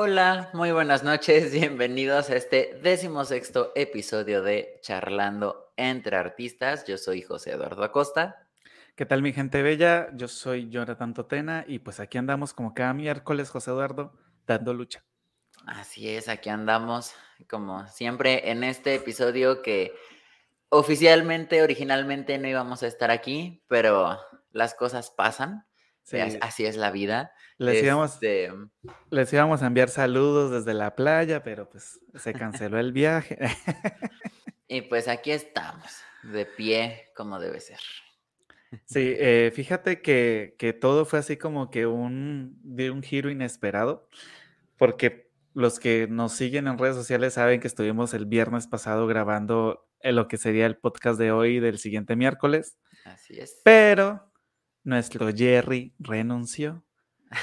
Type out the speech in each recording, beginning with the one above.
Hola, muy buenas noches, bienvenidos a este decimosexto episodio de Charlando entre Artistas. Yo soy José Eduardo Acosta. ¿Qué tal mi gente bella? Yo soy Jonathan Totena y pues aquí andamos como cada miércoles, José Eduardo, dando lucha. Así es, aquí andamos como siempre en este episodio que oficialmente, originalmente no íbamos a estar aquí, pero las cosas pasan. Así es la vida. Les íbamos, este les íbamos a enviar saludos desde la playa, pero pues se canceló el viaje. y pues aquí estamos, de pie como debe ser. Sí, eh, fíjate que, todo fue así como que un, de un giro inesperado, porque los que nos siguen en redes sociales saben que estuvimos el viernes pasado grabando lo que sería el podcast de hoy del siguiente miércoles. Así es. Pero nuestro Jerry renunció.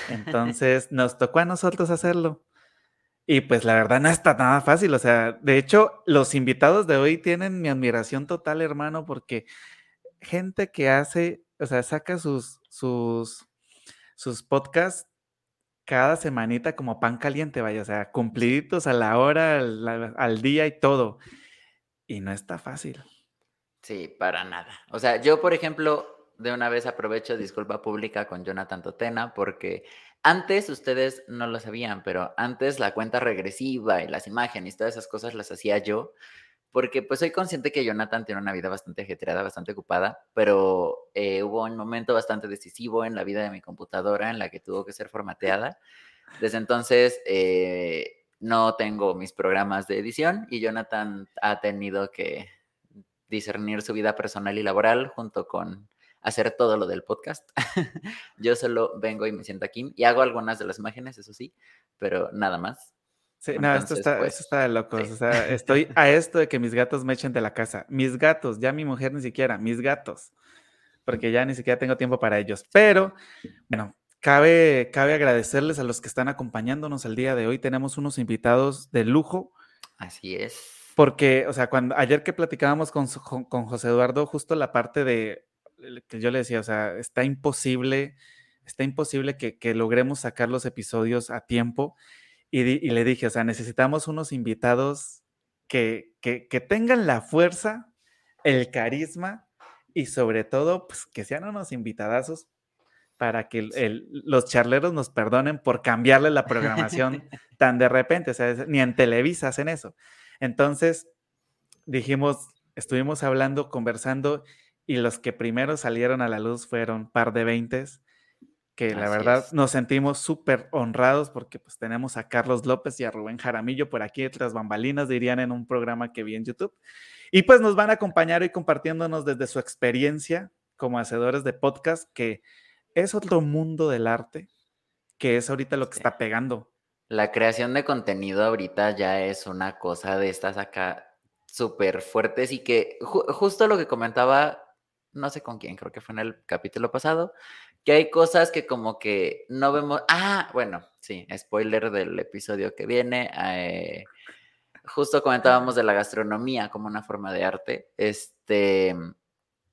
Entonces nos tocó a nosotros hacerlo. Y pues la verdad no está nada fácil. O sea, de hecho, los invitados de hoy tienen mi admiración total, hermano, porque gente que hace, o sea, saca sus, sus, sus podcasts cada semanita como pan caliente, vaya, o sea, cumpliditos a la hora, al, día y todo. Y no está fácil. Sí, para nada. O sea, yo, por ejemplo, de una vez aprovecho disculpa pública con Jonathan Totena porque antes ustedes no lo sabían, pero antes la cuenta regresiva y las imágenes y todas esas cosas las hacía yo porque pues soy consciente que Jonathan tiene una vida bastante ajetreada, bastante ocupada, pero eh, hubo un momento bastante decisivo en la vida de mi computadora en la que tuvo que ser formateada. Desde entonces eh, no tengo mis programas de edición y Jonathan ha tenido que discernir su vida personal y laboral junto con hacer todo lo del podcast. Yo solo vengo y me siento aquí y hago algunas de las imágenes, eso sí, pero nada más. Sí, no, esto está, pues, está de locos. O sea, estoy a esto de que mis gatos me echen de la casa. Mis gatos, ya mi mujer ni siquiera, mis gatos. Porque ya ni siquiera tengo tiempo para ellos. Pero, bueno, cabe, cabe agradecerles a los que están acompañándonos el día de hoy. Tenemos unos invitados de lujo. Así es. Porque, o sea, cuando ayer que platicábamos con, con José Eduardo, justo la parte de que yo le decía, o sea, está imposible, está imposible que, que logremos sacar los episodios a tiempo. Y, le dije, o sea, necesitamos unos invitados que, tengan la fuerza, el carisma y sobre todo, pues que sean unos invitadazos para que los charleros nos perdonen por cambiarle la programación tan de repente. O sea, ni en Televisa hacen eso. Entonces, dijimos, estuvimos hablando, conversando, y los que primero salieron a la luz fueron par de veintes que la verdad nos sentimos súper honrados porque pues tenemos a Carlos López y a Rubén Jaramillo por aquí otras bambalinas, dirían en un programa que vi en YouTube. Y pues nos van a acompañar hoy compartiéndonos desde su experiencia como hacedores de podcast, que es otro mundo del arte, que es ahorita lo que está pegando. La creación de contenido ahorita ya es una cosa de estas acá súper fuertes y que justo lo que comentaba, no sé con quién, creo que fue en el capítulo pasado, que hay cosas que como que no vemos. Ah, bueno, sí, spoiler del episodio que viene. Eh, justo comentábamos de la gastronomía como una forma de arte. Este.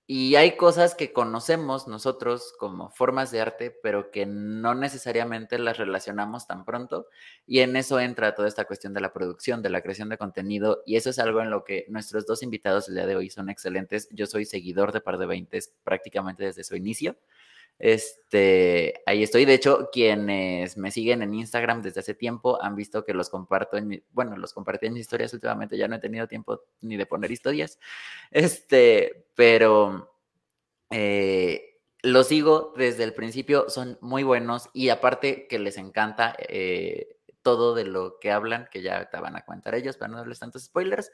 Y hay cosas que conocemos nosotros como formas de arte, pero que no necesariamente las relacionamos tan pronto. Y en eso entra toda esta cuestión de la producción, de la creación de contenido. Y eso es algo en lo que nuestros dos invitados el día de hoy son excelentes. Yo soy seguidor de Par de Veintes prácticamente desde su inicio. Este, ahí estoy. De hecho, quienes me siguen en Instagram desde hace tiempo han visto que los comparto en mi, bueno, los compartí en mis historias últimamente. Ya no he tenido tiempo ni de poner historias. Este, pero eh, los sigo desde el principio. Son muy buenos y aparte que les encanta eh, todo de lo que hablan, que ya te van a contar ellos para no darles tantos spoilers.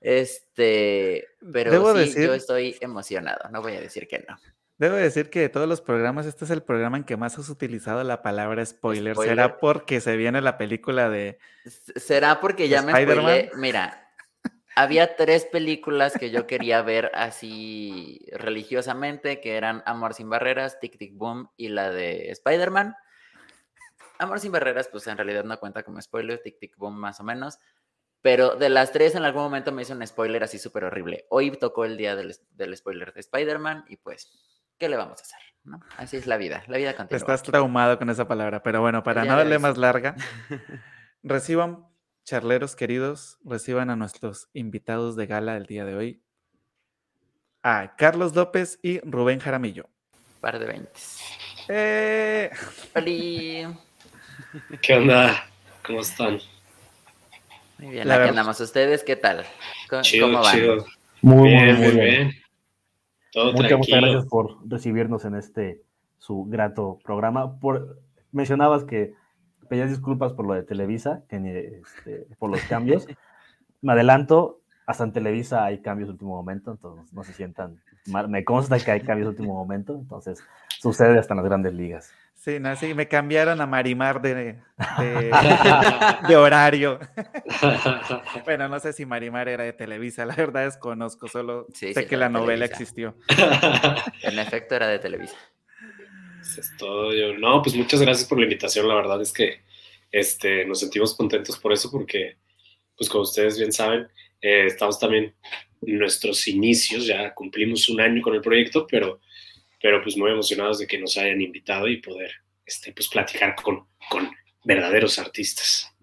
Este, pero sí, yo estoy emocionado. No voy a decir que no. Debo decir que de todos los programas, este es el programa en que más has utilizado la palabra spoiler. ¿Será porque se viene la película de. ¿Será porque ya me spoilé? Mira, había tres películas que yo quería ver así religiosamente, que eran Amor sin Barreras, Tic Tic Boom y la de Spider-Man. Amor sin Barreras, pues en realidad no cuenta como spoiler, Tic Tic Boom más o menos. Pero de las tres, en algún momento me hizo un spoiler así súper horrible. Hoy tocó el día del, del spoiler de Spider-Man y pues ¿qué le vamos a hacer? ¿no? Así es la vida, la vida continúa. Estás traumado con esa palabra, pero bueno, para no darle más larga, reciban, charleros queridos, reciban a nuestros invitados de gala el día de hoy, a Carlos López y Rubén Jaramillo. Par de veintes. ¡Eh! ¿Qué onda? ¿Cómo están? Muy bien, aquí andamos. ¿Ustedes qué tal? ¿Cómo, chido, van? Chido. Muy bien, muy bien. Muchas, muchas gracias por recibirnos en este su grato programa. Por, mencionabas que pedías disculpas por lo de Televisa, que, este, por los cambios. Me adelanto, hasta en Televisa hay cambios de último momento, entonces no se sientan mal. Me consta que hay cambios de último momento, entonces sucede hasta en las grandes ligas. Sí, no, sí, me cambiaron a Marimar de, de, horario. bueno, no sé si Marimar era de Televisa, la verdad es conozco, solo sé que la novela existió. en efecto era de Televisa. Eso es todo. Yo, no, pues muchas gracias por la invitación, la verdad es que este, nos sentimos contentos por eso, porque, pues como ustedes bien saben, eh, estamos también en nuestros inicios, ya cumplimos un año con el proyecto, pero, pero pues muy emocionados de que nos hayan invitado y poder este, pues, platicar con, con verdaderos artistas.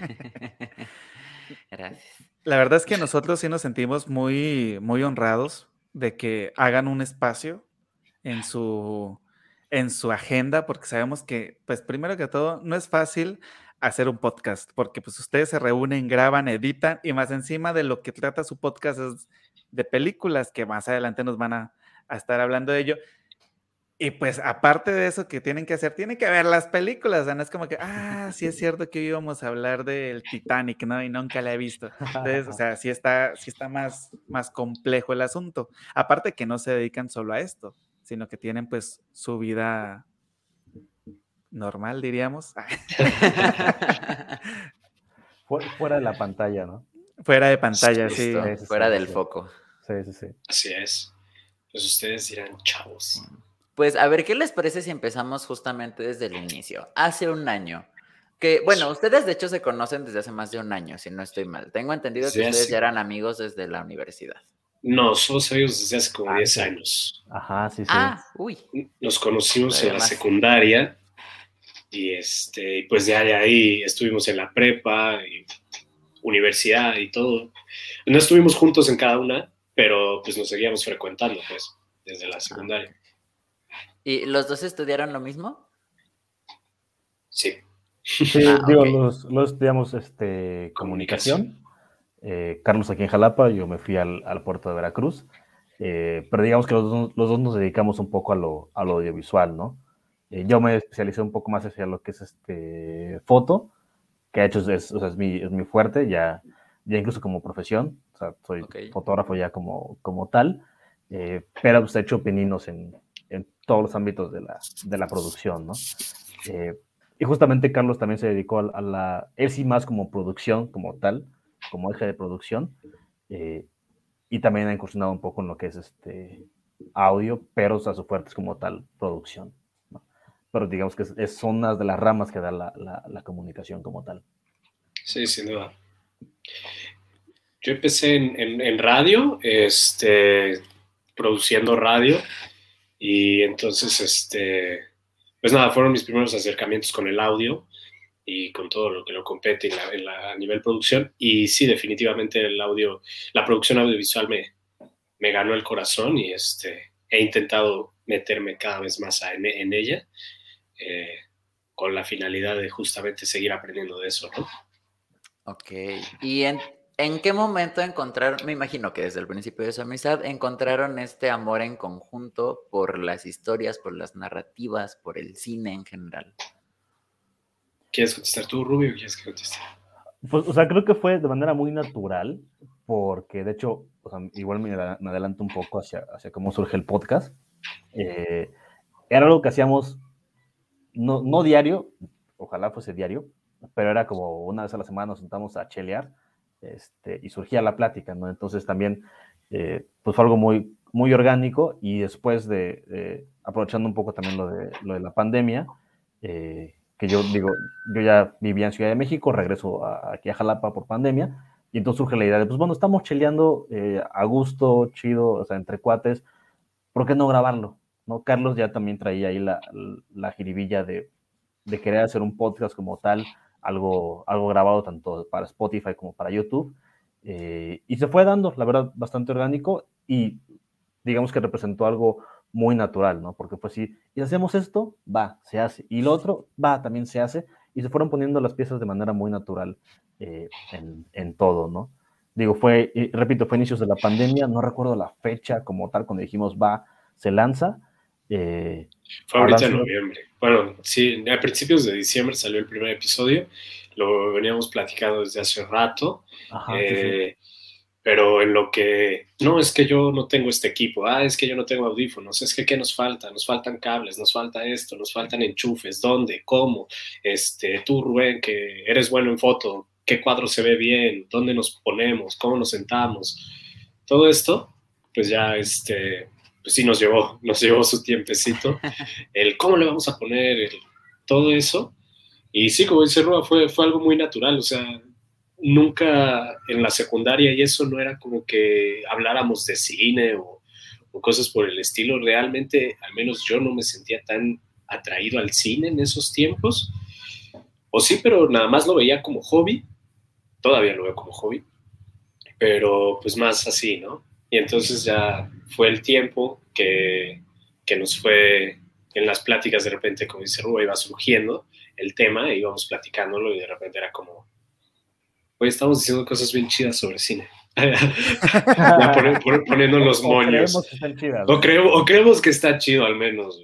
Gracias. La verdad es que nosotros sí nos sentimos muy, muy honrados de que hagan un espacio en su, en su agenda, porque sabemos que, pues primero que todo, no es fácil hacer un podcast, porque pues ustedes se reúnen, graban, editan y más encima de lo que trata su podcast es de películas, que más adelante nos van a, estar hablando de ello. Y pues aparte de eso que tienen que hacer, tienen que ver las películas, no es como que, ah, sí es cierto que íbamos a hablar del Titanic, ¿no? Y nunca la he visto. Entonces, o sea, sí está, sí está más, más complejo el asunto. Aparte que no se dedican solo a esto, sino que tienen pues su vida normal, diríamos. Fuera de la pantalla, ¿no? Fuera de pantalla, sí. Fuera del foco. Sí, sí, sí. Así es. Pues ustedes dirán, chavos. Pues a ver, ¿qué les parece si empezamos justamente desde el inicio? Hace un año. Que, bueno, ustedes de hecho se conocen desde hace más de un año, si no estoy mal. Tengo entendido que ustedes ya eran amigos desde la universidad. No, somos amigos desde hace como 10 ah, años. Ajá, sí, sí. Ah, uy. Nos conocimos en la secundaria y este, pues de ahí estuvimos en la prepa, y universidad y todo. No estuvimos juntos en cada una, pero pues nos seguíamos frecuentando, pues, desde la secundaria. ¿Y los dos estudiaron lo mismo? Sí. Sí, ah, digo, los, estudiamos este, comunicación. Eh, Carlos aquí en Jalapa, yo me fui al, puerto de Veracruz. Eh, pero digamos que los, los, dos nos dedicamos un poco a lo, a lo audiovisual, ¿no? Eh, yo me especialicé un poco más hacia lo que es este foto, que de hecho es, o sea, es, mi, es mi fuerte, ya, ya incluso como profesión, o sea, soy fotógrafo ya como, como tal, eh, pero pues he hecho pininos en, en, todos los ámbitos de la, de la producción, ¿no? Eh, y justamente Carlos también se dedicó a, la, él sí más como producción, como tal, como eje de producción, y también ha incursionado un poco en lo que es este audio, pero o sea, su fuerte es como tal producción pero digamos que son unas de las ramas que da la, comunicación como tal. Sí, sin duda. Yo empecé en, radio, este, produciendo radio, y entonces, este, pues nada, fueron mis primeros acercamientos con el audio y con todo lo que lo compete a nivel producción. Y sí, definitivamente el audio, la producción audiovisual me, me ganó el corazón y este, he intentado meterme cada vez más en ella eh, con la finalidad de justamente seguir aprendiendo de eso, ¿no? Ok. ¿Y en, en qué momento encontraron, me imagino que desde el principio de su amistad, encontraron este amor en conjunto por las historias, por las narrativas, por el cine en general? ¿Quieres contestar tú, Rubio, o quieres que conteste? Pues, o sea, creo que fue de manera muy natural, porque de hecho, igual me, adelanto un poco hacia, hacia cómo surge el podcast. Eh, era algo que hacíamos no, no diario, ojalá fuese diario, pero era como una vez a la semana nos sentamos a chelear este, y surgía la plática, ¿no? Entonces también, eh, pues fue algo muy, muy orgánico y después de, aprovechando un poco también lo de, lo de la pandemia, eh, que yo digo, yo ya vivía en Ciudad de México, regreso aquí a Jalapa por pandemia, y entonces surge la idea de, pues bueno, estamos cheleando eh, a gusto, chido, o sea, entre cuates, ¿por qué no grabarlo? ¿no? Carlos ya también traía ahí la, la jiribilla de, de, querer hacer un podcast como tal, algo, algo grabado tanto para Spotify como para YouTube. Eh, y se fue dando, la verdad, bastante orgánico y digamos que representó algo muy natural, ¿no? Porque pues si, hacemos esto, va, se hace. Y lo otro, va, también se hace. Y se fueron poniendo las piezas de manera muy natural eh, en, en, todo, ¿no? Digo, fue, repito, fue inicios de la pandemia, no recuerdo la fecha como tal, cuando dijimos va, se lanza. Eh, fue ahorita en noviembre. Bueno, sí, a principios de diciembre salió el primer episodio, lo veníamos platicando desde hace rato. Ajá, eh, pero en lo que, no, es que yo no tengo este equipo, ah, es que yo no tengo audífonos, es que ¿qué nos falta? Nos faltan cables, nos falta esto, nos faltan enchufes, ¿dónde? ¿Cómo? Este, tú, Rubén, que eres bueno en foto, ¿qué cuadro se ve bien? ¿Dónde nos ponemos? ¿Cómo nos sentamos? Todo esto, pues ya, este, pues sí nos llevó, nos llevó su tiempecito, el cómo le vamos a poner, todo eso. Y sí, como dice Rua, fue, fue algo muy natural, o sea, nunca en la secundaria y eso no era como que habláramos de cine o, cosas por el estilo. Realmente, al menos yo no me sentía tan atraído al cine en esos tiempos. O sí, pero nada más lo veía como hobby. Todavía lo veo como hobby. Pero pues más así, ¿no? Y entonces ya fue el tiempo que, que nos fue en las pláticas de repente, como dice Rubén, iba surgiendo el tema, íbamos platicándolo y de repente era como, Hoy estamos diciendo cosas bien chidas sobre cine. poniendo los moños. O creemos, que está chido al menos.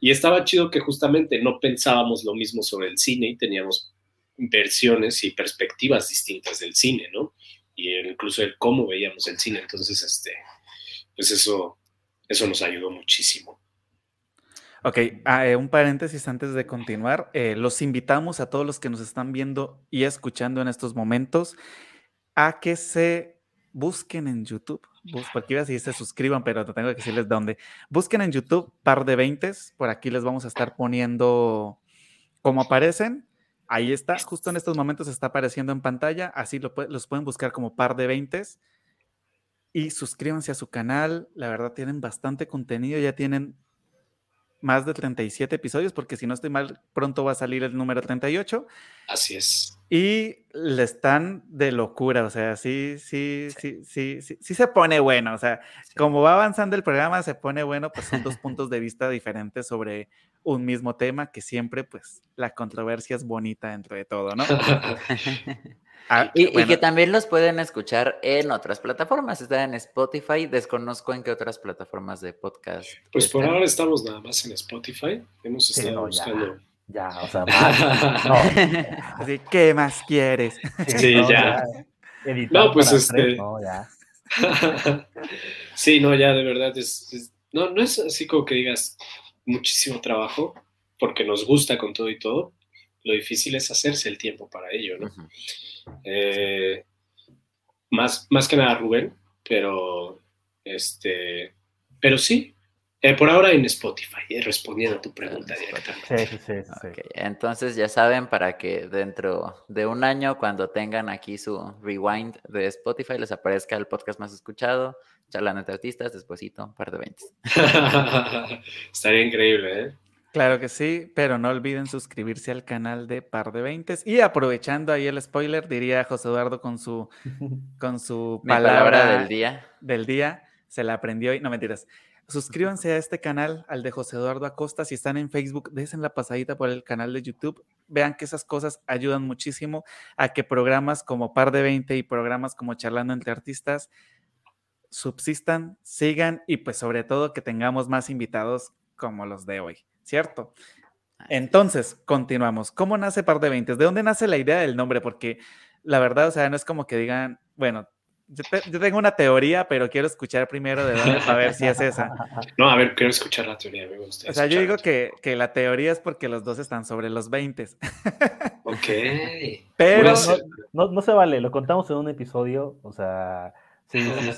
Y estaba chido que justamente no pensábamos lo mismo sobre el cine y teníamos versiones y perspectivas distintas del cine, ¿no? Y incluso el cómo veíamos el cine. Entonces, este, pues eso, eso nos ayudó muchísimo. Ok, ah, eh, un paréntesis antes de continuar. Eh, los invitamos a todos los que nos están viendo y escuchando en estos momentos a que se busquen en YouTube. porque iba a decir se suscriban, pero no tengo que decirles dónde. Busquen en YouTube par de veintes. Por aquí les vamos a estar poniendo cómo aparecen. Ahí está, justo en estos momentos está apareciendo en pantalla. Así lo, los pueden buscar como par de veintes. Y suscríbanse a su canal. La verdad, tienen bastante contenido. Ya tienen más de 37 episodios, porque si no estoy mal, pronto va a salir el número 38. Así es. Y le están de locura, o sea, sí, sí, sí, sí, sí, sí, se pone bueno, o sea, como va avanzando el programa, se pone bueno, pues son dos puntos de vista diferentes sobre un mismo tema, que siempre, pues, la controversia es bonita dentro de todo, ¿no? Ah, y, que también los pueden escuchar en otras plataformas. Están en Spotify. Desconozco en qué otras plataformas de podcast. Pues por ahora estamos nada más en Spotify. Hemos estado buscando. Ya, o sea, más, Así, ¿qué más quieres? Sí, ya. no, pues este. sí, no, ya de verdad es, no, no es así como que digas muchísimo trabajo, porque nos gusta con todo y todo. Lo difícil es hacerse el tiempo para ello, ¿no? Eh, más, más que nada Rubén, pero, este, pero sí, eh, por ahora en Spotify, eh, respondiendo a tu pregunta directamente. Sí, sí, sí, Entonces ya saben para que dentro de un año, cuando tengan aquí su rewind de Spotify, les aparezca el podcast más escuchado, charlando entre artistas, despuésito, un par de 20. Estaría increíble, ¿eh? Claro que sí, pero no olviden suscribirse al canal de Par de Veintes. Y aprovechando ahí el spoiler, diría José Eduardo con su, con su palabra, del día. Del día, se la aprendió y no mentiras. Suscríbanse a este canal, al de José Eduardo Acosta. Si están en Facebook, desen la pasadita por el canal de YouTube. Vean que esas cosas ayudan muchísimo a que programas como Par de Veinte y programas como Charlando entre Artistas subsistan, sigan y pues sobre todo que tengamos más invitados como los de hoy. ¿Cierto? Entonces, continuamos. ¿Cómo nace Par de Veintes? ¿De dónde nace la idea del nombre? Porque la verdad, o sea, no es como que digan, bueno, yo, tengo una teoría, pero quiero escuchar primero de dónde para ver si es esa. No, a ver, quiero escuchar la teoría, me gusta. O sea, yo digo que, que, la teoría es porque los dos están sobre los 20. Ok. Pero no, no, se vale, lo contamos en un episodio, o sea, sí, sí,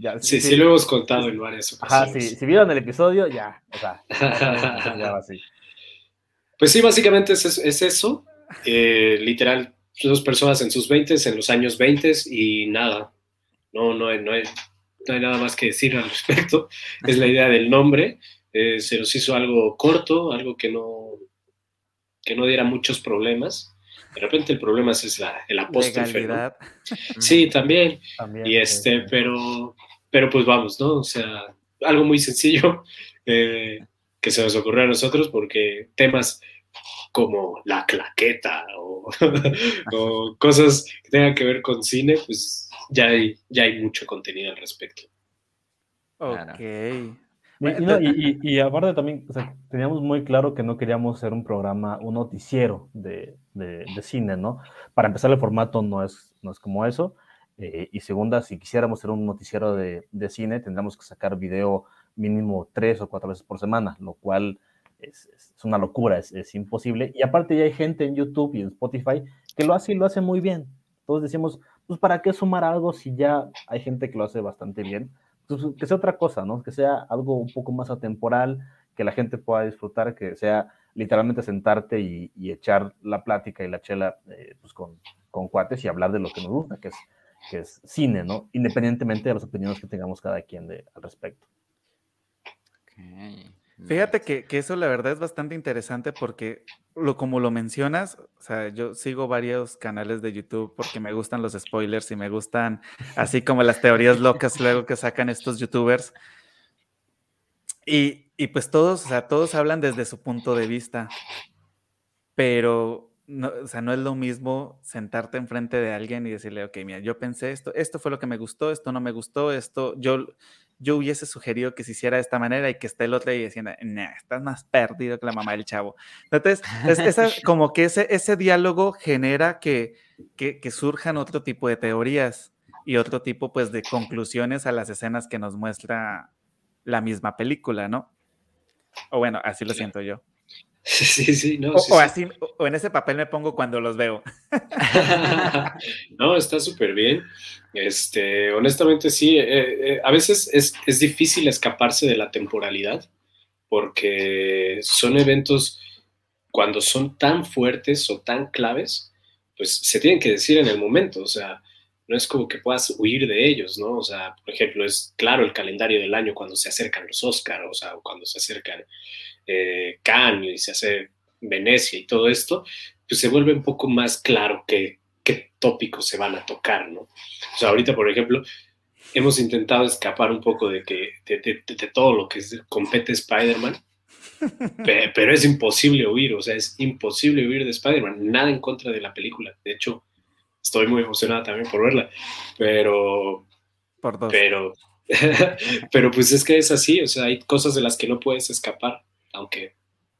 esto sí, sí, lo hemos contado en varias ocasiones. Ajá, sí, si vieron el episodio, ya, o sea, ya va así. Pues sí, básicamente es, es eso, eh, literal, dos personas en sus 20, en los años 20 y nada, no, no, hay, no, hay, no hay nada más que decir al respecto, es la idea del nombre, eh, se nos hizo algo corto, algo que no, que no diera muchos problemas, De repente el problema es la, el apóstrofe. Legalidad. Sí, también. También, Y este, eh, pero, pero pues vamos, ¿no? O sea, algo muy sencillo eh, que se nos ocurrió a nosotros porque temas como la claqueta o, o cosas que tengan que ver con cine, pues ya hay, ya hay mucho contenido al respecto. Ok. Y, Bueno, y no, y- y- y aparte también, o sea, teníamos muy claro que no queríamos ser un programa, un noticiero de, de- de cine, ¿no? Para empezar, el formato no es, no es como eso. Eh, y segunda, si quisiéramos ser un noticiero de, de cine, tendríamos que sacar video mínimo tres o cuatro veces por semana, lo cual es, es una locura, es, es imposible. Y aparte ya hay gente en YouTube y en Spotify que lo hace y lo hace muy bien. Entonces decimos, pues ¿para qué sumar algo si ya hay gente que lo hace bastante bien? Pues, que sea otra cosa, ¿no? Que sea algo un poco más atemporal, que la gente pueda disfrutar, que sea literalmente sentarte y, y echar la plática y la chela eh, pues con, con cuates y hablar de lo que nos gusta, que es, que es cine, ¿no? Independientemente de las opiniones que tengamos cada quien de, al respecto. Ok, Fíjate que, que eso la verdad es bastante interesante porque lo, como lo mencionas, o sea, yo sigo varios canales de YouTube porque me gustan los spoilers y me gustan así como las teorías locas luego que sacan estos youtubers. Y, y pues todos, o sea, todos hablan desde su punto de vista, pero no, o sea, no es lo mismo sentarte enfrente de alguien y decirle, ok, mira, yo pensé esto, esto fue lo que me gustó, esto no me gustó, esto, yo, yo hubiese sugerido que se hiciera de esta manera y que esté el otro y diciendo, nah, estás más perdido que la mamá del chavo. Entonces, es, esa, como que ese, ese diálogo genera que, que, que surjan otro tipo de teorías y otro tipo, pues, de conclusiones a las escenas que nos muestra la misma película, ¿no? O bueno, así lo siento yo. Sí, sí, no. O, sí, o sí. así, o- o en ese papel me pongo cuando los veo. no, está súper bien. Este, honestamente, sí. eh, eh, a veces es, es difícil escaparse de la temporalidad porque son eventos cuando son tan fuertes o tan claves, pues se tienen que decir en el momento. O sea, no es como que puedas huir de ellos, ¿no? O sea, por ejemplo, es claro el calendario del año cuando se acercan los Oscars, o sea, cuando se acercan eh, Cannes y se hace Venecia y todo esto, pues se vuelve un poco más claro qué, qué tópicos se van a tocar, ¿no? O sea, ahorita, por ejemplo, hemos intentado escapar un poco de, que, de, de, de todo lo que compete Spider-Man, pe- pero es imposible huir, o sea, es imposible huir de Spider-Man, nada en contra de la película, de hecho, estoy muy emocionada también por verla, pero, Por dos. pero, pero pues es que es así, o sea, hay cosas de las que no puedes escapar, aunque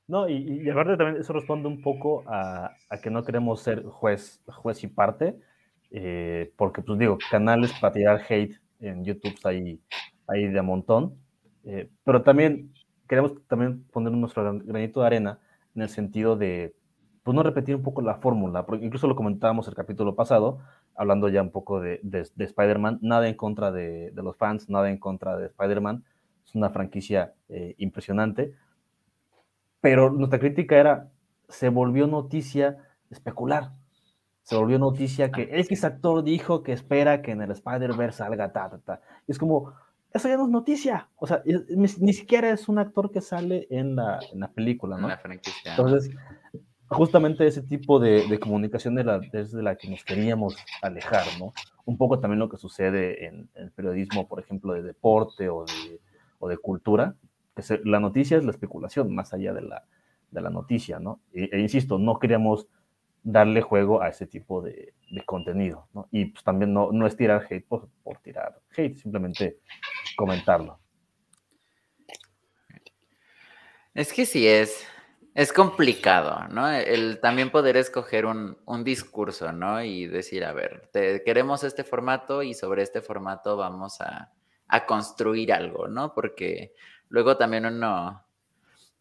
No, y, y aparte también eso responde un poco a, a que no queremos ser juez, juez y parte, eh, porque pues digo, canales para tirar hate en YouTube hay, hay de montón, eh, pero también queremos también poner nuestro gran- granito de arena en el sentido de, pues no repetir un poco la fórmula, porque incluso lo comentábamos el capítulo pasado, hablando ya un poco de, de, de Spider-Man, nada en contra de, de, los fans, nada en contra de Spider-Man, es una franquicia eh, impresionante, pero nuestra crítica era, se volvió noticia especular. Se volvió noticia que X actor dijo que espera que en el Spider-Verse salga ta, ta, ta. Y es como, eso ya no es noticia. O sea, es, ni, siquiera es un actor que sale en la, en la película, ¿no? En la franquicia. Entonces, justamente ese tipo de, de comunicación de la, desde la que nos queríamos alejar, ¿no? Un poco también lo que sucede en, en el periodismo, por ejemplo, de deporte o de, o de cultura, la noticia es la especulación más allá de la, de la noticia, ¿no? E, e, insisto, no queríamos darle juego a ese tipo de, de contenido, ¿no? Y pues también no, no es tirar hate por, por tirar hate, simplemente comentarlo. Es que sí es, es complicado, ¿no? El también poder escoger un, un, discurso, ¿no? Y decir, a ver, queremos este formato y sobre este formato vamos a, a construir algo, ¿no? Porque luego también uno...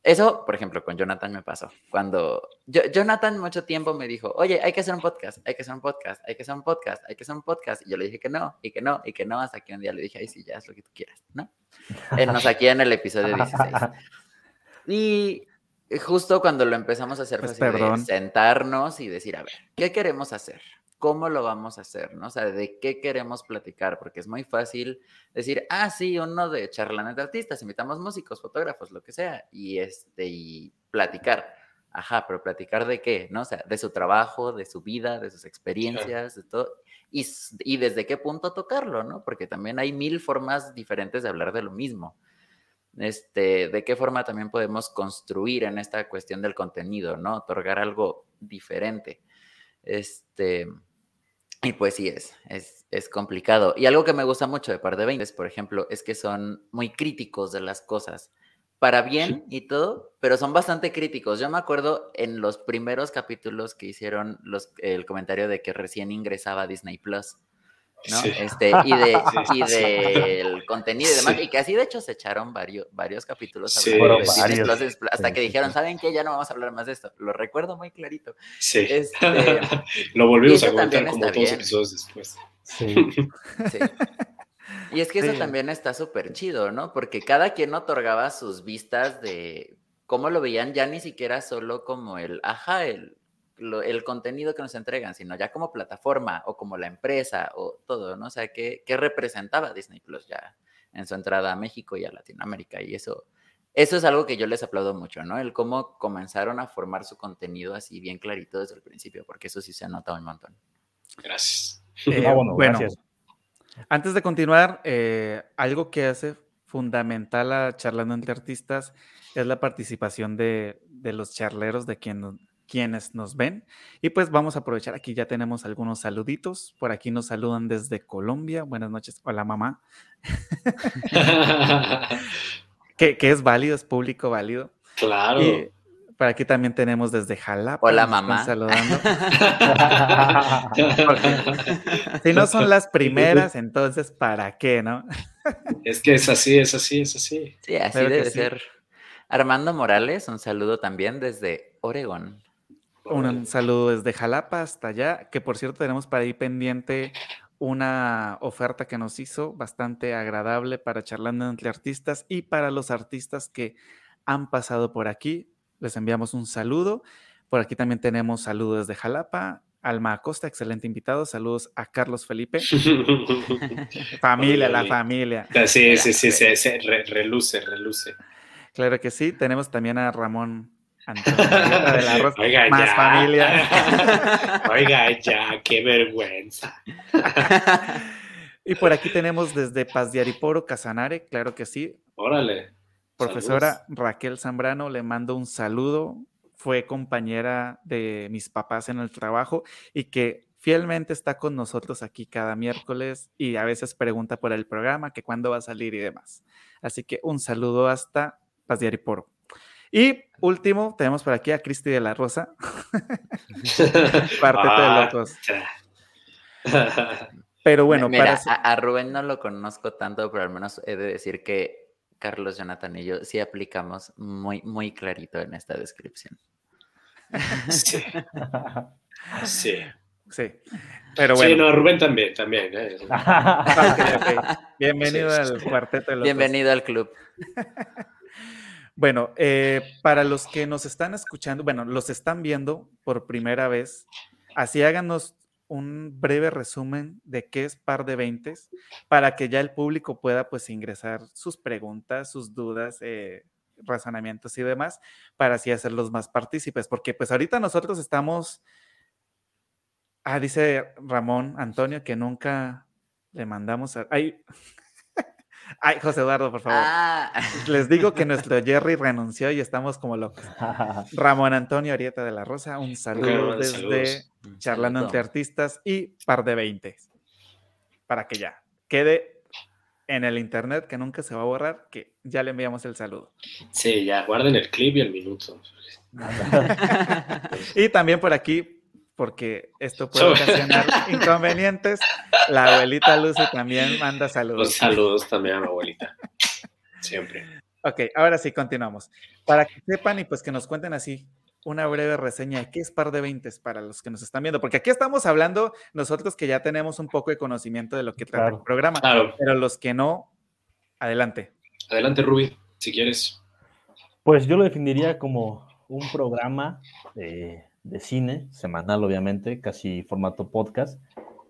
Eso, por ejemplo, con Jonathan me pasó. Cuando yo, Jonathan mucho tiempo me dijo, oye, hay que hacer un podcast, hay que hacer un podcast, hay que hacer un podcast, hay que hacer un podcast. Y yo le dije que no, y que no, y que no, hasta que un día le dije, ay, sí, ya es lo que tú quieras, ¿no? Él nos aquí en el episodio 16. Y justo cuando lo empezamos a hacer, pues fue perdón. de sentarnos y decir, a ver, ¿qué queremos hacer? ¿Cómo lo vamos a hacer? ¿no? O sea, ¿de qué queremos platicar? Porque es muy fácil decir, ah, sí, uno de charlanes de artistas, invitamos músicos, fotógrafos, lo que sea, y, este, y platicar. ajá, pero platicar de qué, ¿no? O sea, de su trabajo, de su vida, de sus experiencias, de todo. Y, y desde qué punto tocarlo, ¿no? Porque también hay mil formas diferentes de hablar de lo mismo. Este, de qué forma también podemos construir en esta cuestión del contenido, ¿no? Otorgar algo diferente. Este, y pues sí es, es, complicado. Y algo que me gusta mucho de Par de 20, por ejemplo, es que son muy críticos de las cosas, para bien y todo, pero son bastante críticos. Yo me acuerdo en los primeros capítulos que hicieron los, el comentario de que recién ingresaba a Disney Plus. ¿No? Este, y de, y del contenido y demás, y que así de hecho se echaron varios, varios capítulos hablando de hasta que dijeron, ¿saben qué? Ya no vamos a hablar más de esto. Lo recuerdo muy clarito. Sí. Este, Lo volvimos a comentar como dos episodios después. Sí. sí. Y es que eso también está súper chido, ¿no? Porque cada quien otorgaba sus vistas de cómo lo veían ya ni siquiera solo como el, ajá, el, el contenido que nos entregan, sino ya como plataforma o como la empresa o todo, ¿no? O sea, ¿qué, qué representaba Disney Plus ya en su entrada a México y a Latinoamérica? Y eso, eso es algo que yo les aplaudo mucho, ¿no? El cómo comenzaron a formar su contenido así bien clarito desde el principio, porque eso sí se ha notado un montón. Gracias. Eh, ah, bueno, gracias. Antes de continuar, eh, algo que hace fundamental a Charlando entre Artistas es la participación de, de los charleros, de quien, quienes nos ven. Y pues vamos a aprovechar, aquí ya tenemos algunos saluditos. Por aquí nos saludan desde Colombia. Buenas noches. Hola mamá. que, es válido, es público válido. Claro. Y por aquí también tenemos desde Jalapa. Hola mamá. Saludando. si no son las primeras, entonces ¿para qué, no? es que es así, es así, es así. Sí, así debe ser. Armando Morales, un saludo también desde Oregón. Un saludo desde Jalapa hasta allá, que por cierto tenemos para ahí pendiente una oferta que nos hizo bastante agradable para charlando entre artistas y para los artistas que han pasado por aquí. Les enviamos un saludo. Por aquí también tenemos saludos de Jalapa. Alma Acosta, excelente invitado. Saludos a Carlos Felipe. familia, la familia. Sí, sí, sí, sí, reluce, reluce. Claro que sí. Tenemos también a Ramón Oiga, más familia. Oiga, ya, qué vergüenza. y por aquí tenemos desde Paz de Ariporo, Casanare, claro que sí. Órale. Profesora Raquel Zambrano, le mando un saludo. Fue compañera de mis papás en el trabajo y que fielmente está con nosotros aquí cada miércoles y a veces pregunta por el programa, que cuándo va a salir y demás. Así que un saludo hasta Paz de Ariporo. Y último, tenemos por aquí a Cristi de la Rosa. Parte de locos. Pero bueno, Mira, a, Rubén no lo conozco tanto, pero al menos he de decir que Carlos, Jonathan y yo sí aplicamos muy, muy clarito en esta descripción. Sí. Sí. Sí. Pero bueno. Sí, no, Rubén también, también. ¿eh? Bienvenido al cuarteto de locos. Bienvenido al club. Bueno, eh, para los que nos están escuchando, bueno, los están viendo por primera vez, así háganos un breve resumen de qué es par de veintes para que ya el público pueda pues ingresar sus preguntas, sus dudas, eh, razonamientos y demás para así hacerlos más partícipes, porque pues ahorita nosotros estamos, ah, dice Ramón Antonio que nunca le mandamos a... Ay, José Eduardo, por favor. Ah. Les digo que nuestro Jerry renunció y estamos como locos. Ramón Antonio Arieta de la Rosa, un saludo desde Charlando entre Artistas y Par de Veinte. Para que ya quede en el internet, que nunca se va a borrar, que ya le enviamos el saludo. Sí, ya, guarden el clip y el minuto. y también por aquí porque esto puede ocasionar inconvenientes. La abuelita Lucy también manda saludos. saludos también a la abuelita. Siempre. Ok, ahora sí, continuamos. Para que sepan y pues que nos cuenten así una breve reseña de qué es par de veintes para los que nos están viendo, porque aquí estamos hablando nosotros que ya tenemos un poco de conocimiento de lo que trata el programa, pero los que no, adelante. Adelante, Ruby, si quieres. Pues yo lo definiría como un programa de de cine, semanal obviamente, casi formato podcast,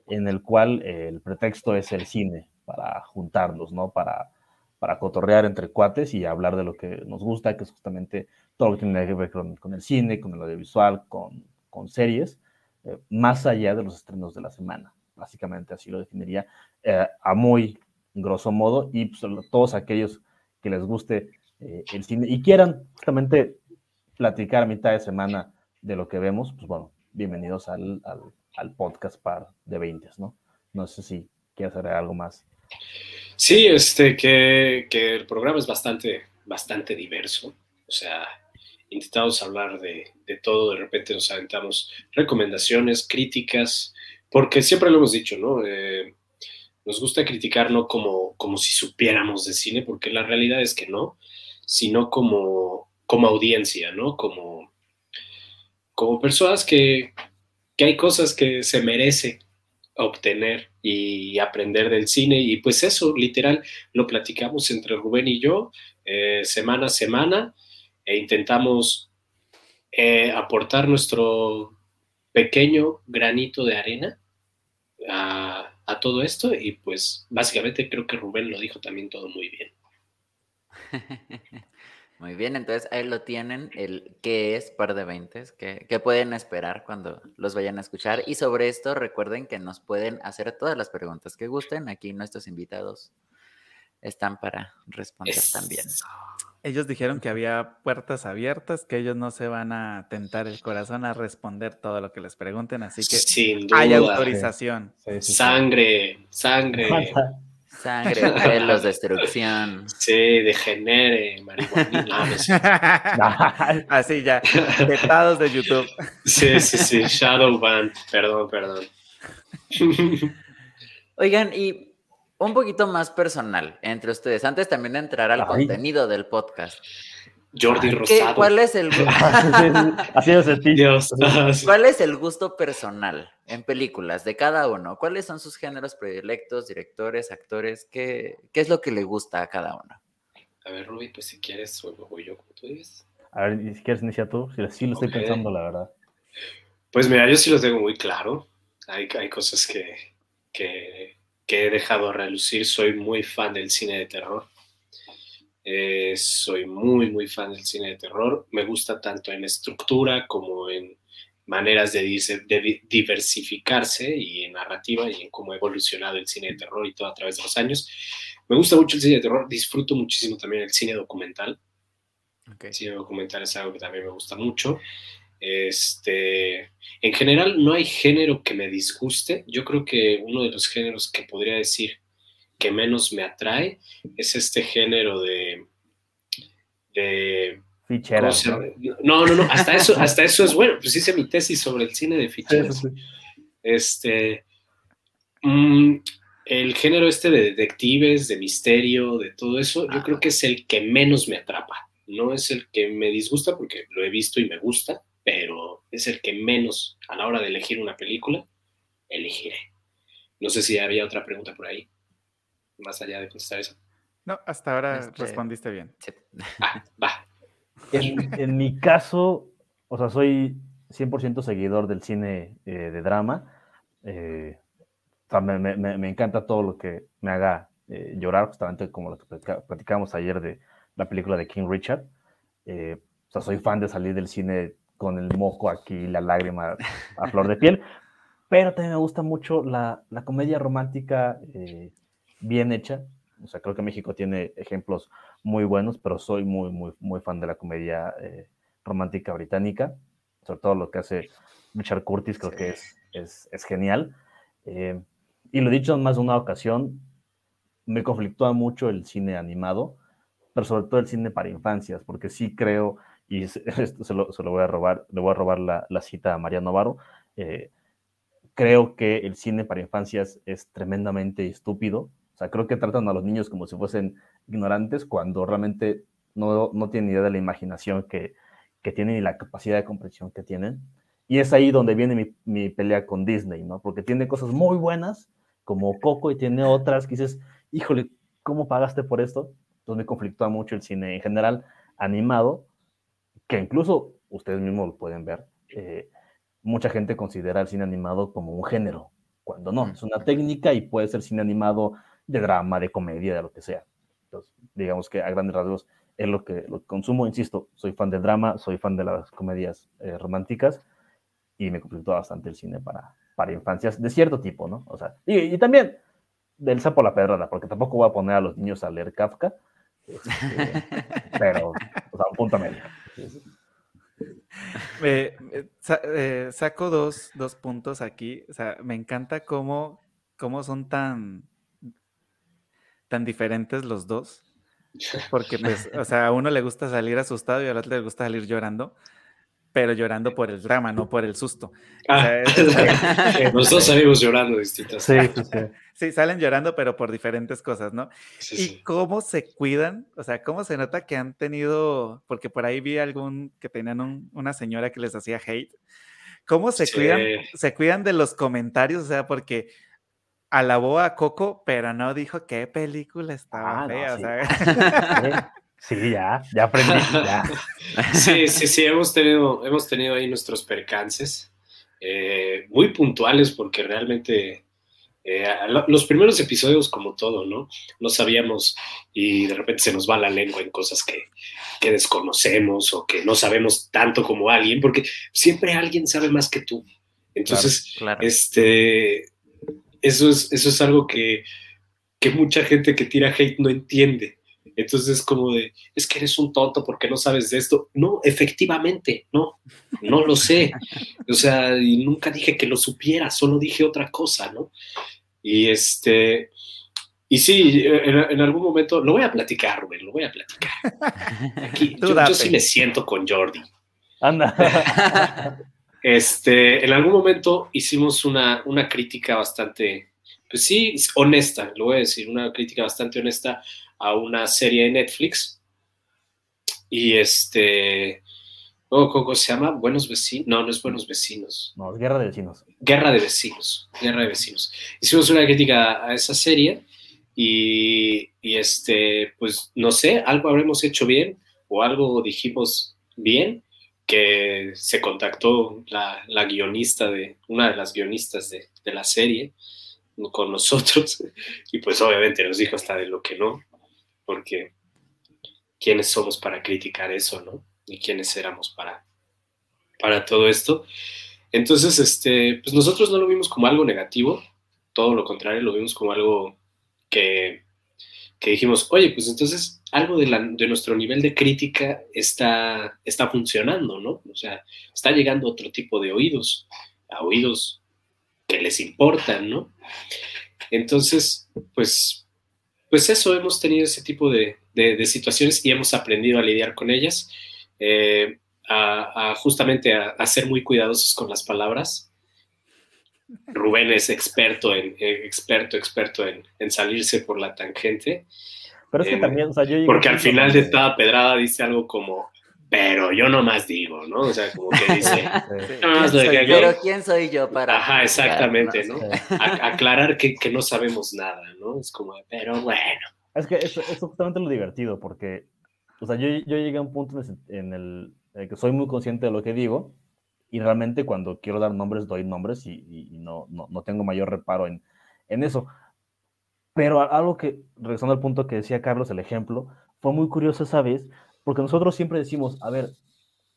en el cual el pretexto es el cine, para juntarlos, ¿no? Para para cotorrear entre cuates y hablar de lo que nos gusta, que es justamente todo lo que tiene que ver con, el cine, con el audiovisual, con, con series, eh, más allá de los estrenos de la semana. Básicamente así lo definiría eh, a muy grosso modo y pues, todos aquellos que les guste eh, el cine y quieran justamente platicar a mitad de semana de lo que vemos, pues bueno, bienvenidos al, al, podcast par de 20, ¿no? No sé si quieres hacer algo más. Sí, este, que, que, el programa es bastante, bastante diverso. O sea, intentamos hablar de, de, todo, de repente nos aventamos recomendaciones, críticas, porque siempre lo hemos dicho, ¿no? Eh, nos gusta criticar no como, como si supiéramos de cine, porque la realidad es que no, sino como, como audiencia, ¿no? Como, como personas que, hay cosas que se merece obtener y aprender del cine. Y pues eso, literal, lo platicamos entre Rubén y yo eh, semana a semana e intentamos eh, aportar nuestro pequeño granito de arena a, a, todo esto y pues básicamente creo que Rubén lo dijo también todo muy bien. Muy bien, entonces ahí lo tienen, el qué es par de veintes, qué, qué, pueden esperar cuando los vayan a escuchar. Y sobre esto recuerden que nos pueden hacer todas las preguntas que gusten. Aquí nuestros invitados están para responder también. Ellos dijeron que había puertas abiertas, que ellos no se van a tentar el corazón a responder todo lo que les pregunten, así que hay autorización. Sangre, sangre. Sangre, pelos, destrucción. Sí, degenere, marihuana. Así ya, vetados de YouTube. Sí, sí, sí, Shadow Band, perdón, perdón. Oigan, y un poquito más personal entre ustedes, antes también de entrar al contenido del podcast. Jordi Rosado. ¿Cuál es el Así Dios. ¿Cuál es el gusto personal en películas de cada uno? ¿Cuáles son sus géneros predilectos, directores, actores? ¿Qué, qué es lo que le gusta a cada uno? A ver, Ruby, pues si quieres, voy yo, como tú dices. A ver, si quieres, inicia tú. Sí, lo estoy pensando, la verdad. Pues mira, yo sí lo tengo muy claro. Hay, hay cosas que, que, que he dejado relucir. Soy muy fan del cine de terror eh, soy muy, muy fan del cine de terror. Me gusta tanto en estructura como en maneras de, de, diversificarse y en narrativa y en cómo ha evolucionado el cine de terror y todo a través de los años. Me gusta mucho el cine de terror, disfruto muchísimo también el cine documental. El cine documental es algo que también me gusta mucho. Este, en general no hay género que me disguste. Yo creo que uno de los géneros que podría decir que menos me atrae es este género de... de ¿no? no, no, hasta eso, hasta eso es bueno. Pues hice mi tesis sobre el cine de ficheras. Este, mm, el género este de detectives, de misterio, de todo eso, yo creo que es el que menos me atrapa. No es el que me disgusta porque lo he visto y me gusta, pero es el que menos a la hora de elegir una película elegiré. No sé si había otra pregunta por ahí más allá de contestar eso. No, hasta ahora este, respondiste bien. Ah, va. En, mi caso, o sea, soy 100% seguidor del cine eh, de drama. Eh, o sea, me, me, me, encanta todo lo que me haga eh, llorar, justamente como lo que platicamos ayer de la película de King Richard. o sea, soy fan de salir del cine con el moco aquí, la lágrima a flor de piel. Pero también me gusta mucho la, la comedia romántica bien hecha. O sea, creo que México tiene ejemplos muy buenos, pero soy muy, muy, muy fan de la comedia eh, romántica británica. Sobre todo lo que hace Richard Curtis, creo que es, es, es genial. Eh, y lo he dicho en más de una ocasión, me conflictúa mucho el cine animado, pero sobre todo el cine para infancias, porque sí creo, y esto se lo, se lo voy a robar, le voy a robar la, la cita a María Novaro, eh, creo que el cine para infancias es tremendamente estúpido o sea, creo que tratan a los niños como si fuesen ignorantes cuando realmente no, no tienen idea de la imaginación que, que tienen y la capacidad de comprensión que tienen. Y es ahí donde viene mi, mi, pelea con Disney, ¿no? Porque tiene cosas muy buenas, como Coco, y tiene otras que dices, híjole, ¿cómo pagaste por esto? Entonces me conflictúa mucho el cine en general animado, que incluso ustedes mismos lo pueden ver. Eh, mucha gente considera el cine animado como un género, cuando no, es una técnica y puede ser cine animado de drama, de comedia, de lo que sea. Entonces, digamos que a grandes rasgos es lo que, lo consumo. Insisto, soy fan del drama, soy fan de las comedias eh, románticas y me completó bastante el cine para, para infancias de cierto tipo, ¿no? O sea, y, también del sapo a la pedrada, porque tampoco voy a poner a los niños a leer Kafka, este, pero, o sea, un punto medio. Eh, saco dos, dos, puntos aquí. O sea, me encanta cómo, cómo son tan, tan diferentes los dos. Porque, pues, o sea, a uno le gusta salir asustado y al otro le gusta salir llorando, pero llorando por el drama, no por el susto. Ah, los dos salimos llorando distintas. Sí, sí, salen llorando, pero por diferentes cosas, ¿no? y cómo se cuidan, o sea, cómo se nota que han tenido, porque por ahí vi algún que tenían una señora que les hacía hate. ¿Cómo se cuidan? Se cuidan de los comentarios, o sea, porque alabó a Coco, pero no dijo qué película estaba ah, fea. sí. sí. ya, ya aprendí, ya. Sí, sí, sí, hemos tenido, hemos tenido ahí nuestros percances, eh, muy puntuales porque realmente eh, los primeros episodios, como todo, ¿no? No sabíamos y de repente se nos va la lengua en cosas que, que desconocemos o que no sabemos tanto como alguien, porque siempre alguien sabe más que tú. Entonces, este eso es, eso es algo que, mucha gente que tira hate no entiende. Entonces es como de, es que eres un tonto porque no sabes de esto. No, efectivamente, no, no lo sé. O sea, y nunca dije que lo supiera, solo dije otra cosa, ¿no? Y este, y sí, en, algún momento, lo voy a platicar, Rubén, lo voy a platicar. Aquí, yo, sí me siento con Jordi. Anda. Este, en algún momento hicimos una, una crítica bastante, pues sí, honesta, lo voy a decir, una crítica bastante honesta a una serie de Netflix. Y este, ¿cómo, se llama? Buenos vecinos. No, no es buenos vecinos. No, es Guerra de Vecinos. Guerra de Vecinos. Guerra de Vecinos. Hicimos una crítica a esa serie y, y este, pues no sé, algo habremos hecho bien o algo dijimos bien que se contactó la, guionista de, una de las guionistas de, la serie con nosotros y pues obviamente nos dijo hasta de lo que no, porque quiénes somos para criticar eso, ¿no? Y quiénes éramos para, para todo esto. Entonces, este, pues nosotros no lo vimos como algo negativo, todo lo contrario, lo vimos como algo que, que dijimos, oye, pues entonces algo de, nuestro nivel de crítica está, está funcionando, ¿no? O sea, está llegando otro tipo de oídos, a oídos que les importan, ¿no? Entonces, pues, pues eso, hemos tenido ese tipo de, situaciones y hemos aprendido a lidiar con ellas, eh, a, justamente a, ser muy cuidadosos con las palabras. Rubén es experto en, experto, experto en salirse por la tangente. Pero es que también, o sea, yo Porque al final de esta pedrada dice algo como, pero yo nomás digo, ¿no? O sea, como que dice, pero ¿quién soy yo para... Ajá, exactamente, ¿no? aclarar que, que, no sabemos nada, ¿no? Es como, pero bueno. Es que eso es justamente lo divertido, porque, o sea, yo, yo llegué a un punto en el, que soy muy consciente de lo que digo, y realmente cuando quiero dar nombres, doy nombres, y, no, no, no, tengo mayor reparo en, en eso. Pero algo que, regresando al punto que decía Carlos, el ejemplo, fue muy curioso esa vez, porque nosotros siempre decimos, a ver,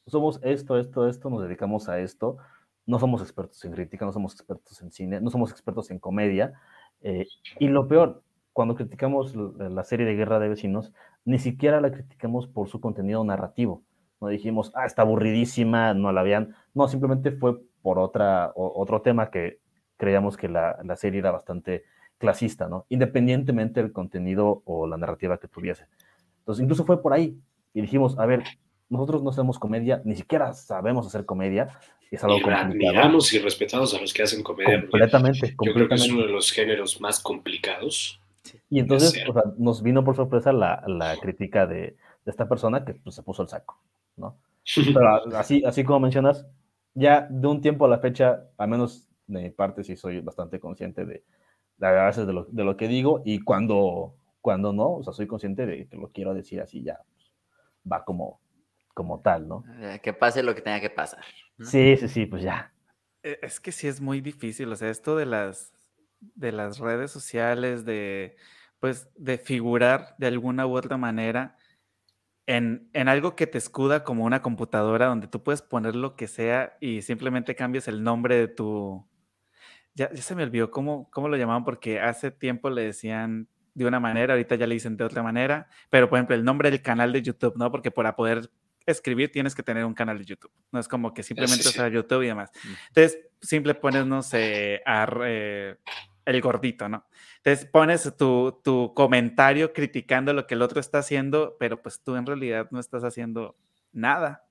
somos esto, esto, esto, nos dedicamos a esto, no somos expertos en crítica, no somos expertos en cine, no somos expertos en comedia, eh, y lo peor, cuando criticamos la serie de Guerra de Vecinos, ni siquiera la criticamos por su contenido narrativo. No dijimos, ah, está aburridísima, no la vean. No, simplemente fue por otra, otro tema que creíamos que la, la serie era bastante clasista, ¿no? Independientemente del contenido o la narrativa que tuviese. Entonces, incluso fue por ahí y dijimos, a ver, nosotros no hacemos comedia, ni siquiera sabemos hacer comedia. Es algo y admiramos y respetamos a los que hacen comedia. Completamente, Yo creo que es uno de los géneros más complicados. Y entonces o sea, nos vino por sorpresa la, la crítica de, de, esta persona que pues, se puso el saco, ¿no? Pero así, así como mencionas, ya de un tiempo a la fecha, al menos de mi parte sí soy bastante consciente de, la verdad de lo, de lo que digo y cuando, cuando no, o sea, soy consciente de que lo quiero decir así, ya pues, va como, como tal, ¿no? Eh, que pase lo que tenga que pasar. Sí, sí, sí, pues ya. E, es que sí es muy difícil, o sea, esto de las, de las redes sociales, de pues, de figurar de alguna u otra manera en, en, algo que te escuda como una computadora donde tú puedes poner lo que sea y simplemente cambias el nombre de tu... Ya, ya se me olvidó cómo, cómo lo llamaban porque hace tiempo le decían de una manera, ahorita ya le dicen de otra manera, pero por ejemplo el nombre del canal de YouTube, ¿no? Porque para poder escribir tienes que tener un canal de YouTube, no es como que simplemente sí, sí. YouTube y demás. Entonces, simple pones, no sé, eh, el gordito, ¿no? Entonces pones tu, tu comentario criticando lo que el otro está haciendo, pero pues tú en realidad no estás haciendo nada,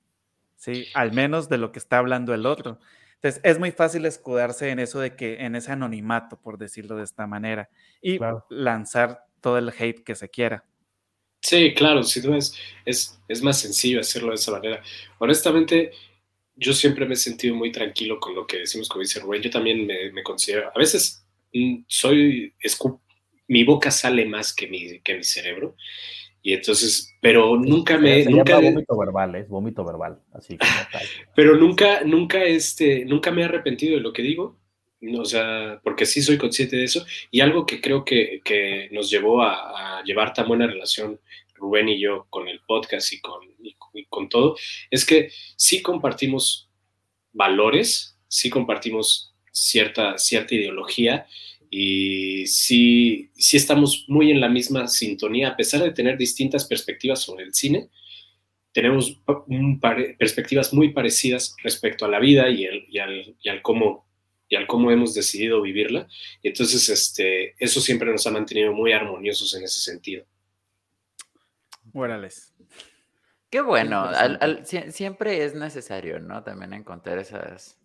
¿sí? Al menos de lo que está hablando el otro. Entonces, es muy fácil escudarse en eso de que, en ese anonimato, por decirlo de esta manera, y claro. lanzar todo el hate que se quiera. Sí, claro, si no es, es, es más sencillo hacerlo de esa manera. Honestamente, yo siempre me he sentido muy tranquilo con lo que decimos, como dice Rubén. Yo también me, me considero, a veces soy, mi boca sale más que mi, que mi cerebro. Y entonces, pero nunca me... Se nunca llama vómito verbal, es vómito verbal, así como tal. pero nunca, nunca, este, nunca me he arrepentido de lo que digo, o sea, porque sí soy consciente de eso. Y algo que creo que, que nos llevó a, a, llevar tan buena relación Rubén y yo con el podcast y con, y, y con todo, es que sí compartimos valores, sí compartimos cierta, cierta ideología y sí, sí estamos muy en la misma sintonía, a pesar de tener distintas perspectivas sobre el cine, tenemos perspectivas muy parecidas respecto a la vida y, el, y, al, y, al, cómo, y al cómo hemos decidido vivirla. Y entonces este, eso siempre nos ha mantenido muy armoniosos en ese sentido. Órales. Qué bueno, al, al, siempre es necesario, ¿no? También encontrar esas,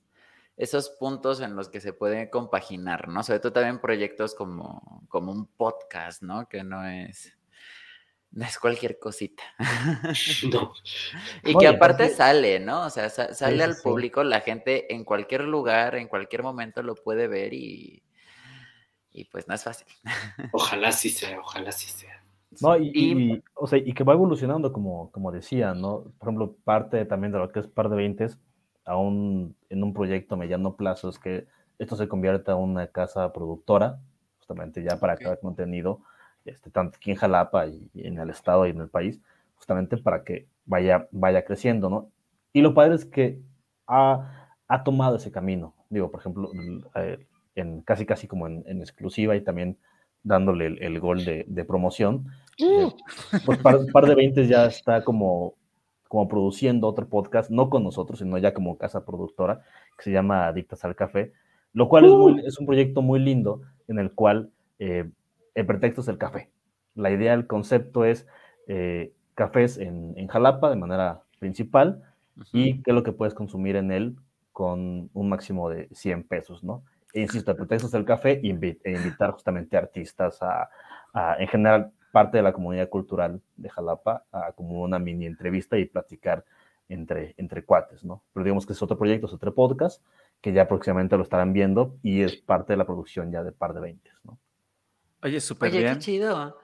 esos puntos en los que se puede compaginar, ¿no? Sobre todo también proyectos como, como un podcast, ¿no? Que no es, no es cualquier cosita. No. y que aparte sale, ¿no? O sea, sale sí, al público, sí. la gente en cualquier lugar, en cualquier momento lo puede ver y, y pues no es fácil. Ojalá sí sea, ojalá sí sea. No, y, y, y, o sea, y que va evolucionando, como, como decía, ¿no? Por ejemplo, parte también de lo que es par de 20 aún en un proyecto a mediano plazo es que esto se convierta en una casa productora, justamente ya para okay. crear contenido, este, tanto aquí en Jalapa y, y, en el estado y en el país, justamente para que vaya, vaya creciendo, ¿no? Y lo padre es que ha, ha tomado ese camino, digo, por ejemplo, eh, en, casi casi como en, en exclusiva y también dándole el, el gol de, de promoción. Uh. Eh, pues par, par, de 20 ya está como, como produciendo otro podcast, no con nosotros, sino ya como casa productora, que se llama Adictas al Café, lo cual uh. es, muy, es, un proyecto muy lindo en el cual eh, el pretexto es el café. La idea, el concepto es eh, cafés en, en, Jalapa de manera principal uh -huh. y qué es lo que puedes consumir en él con un máximo de 100 pesos, ¿no? E insisto, el pretexto es el café e invitar justamente artistas a, a, en general, parte de la comunidad cultural de Jalapa, a como una mini entrevista y platicar entre, entre cuates, ¿no? Pero digamos que es otro proyecto, es otro podcast, que ya próximamente lo estarán viendo y es parte de la producción ya de Par de Veintes, ¿no? Oye, súper bien. bien. qué chido.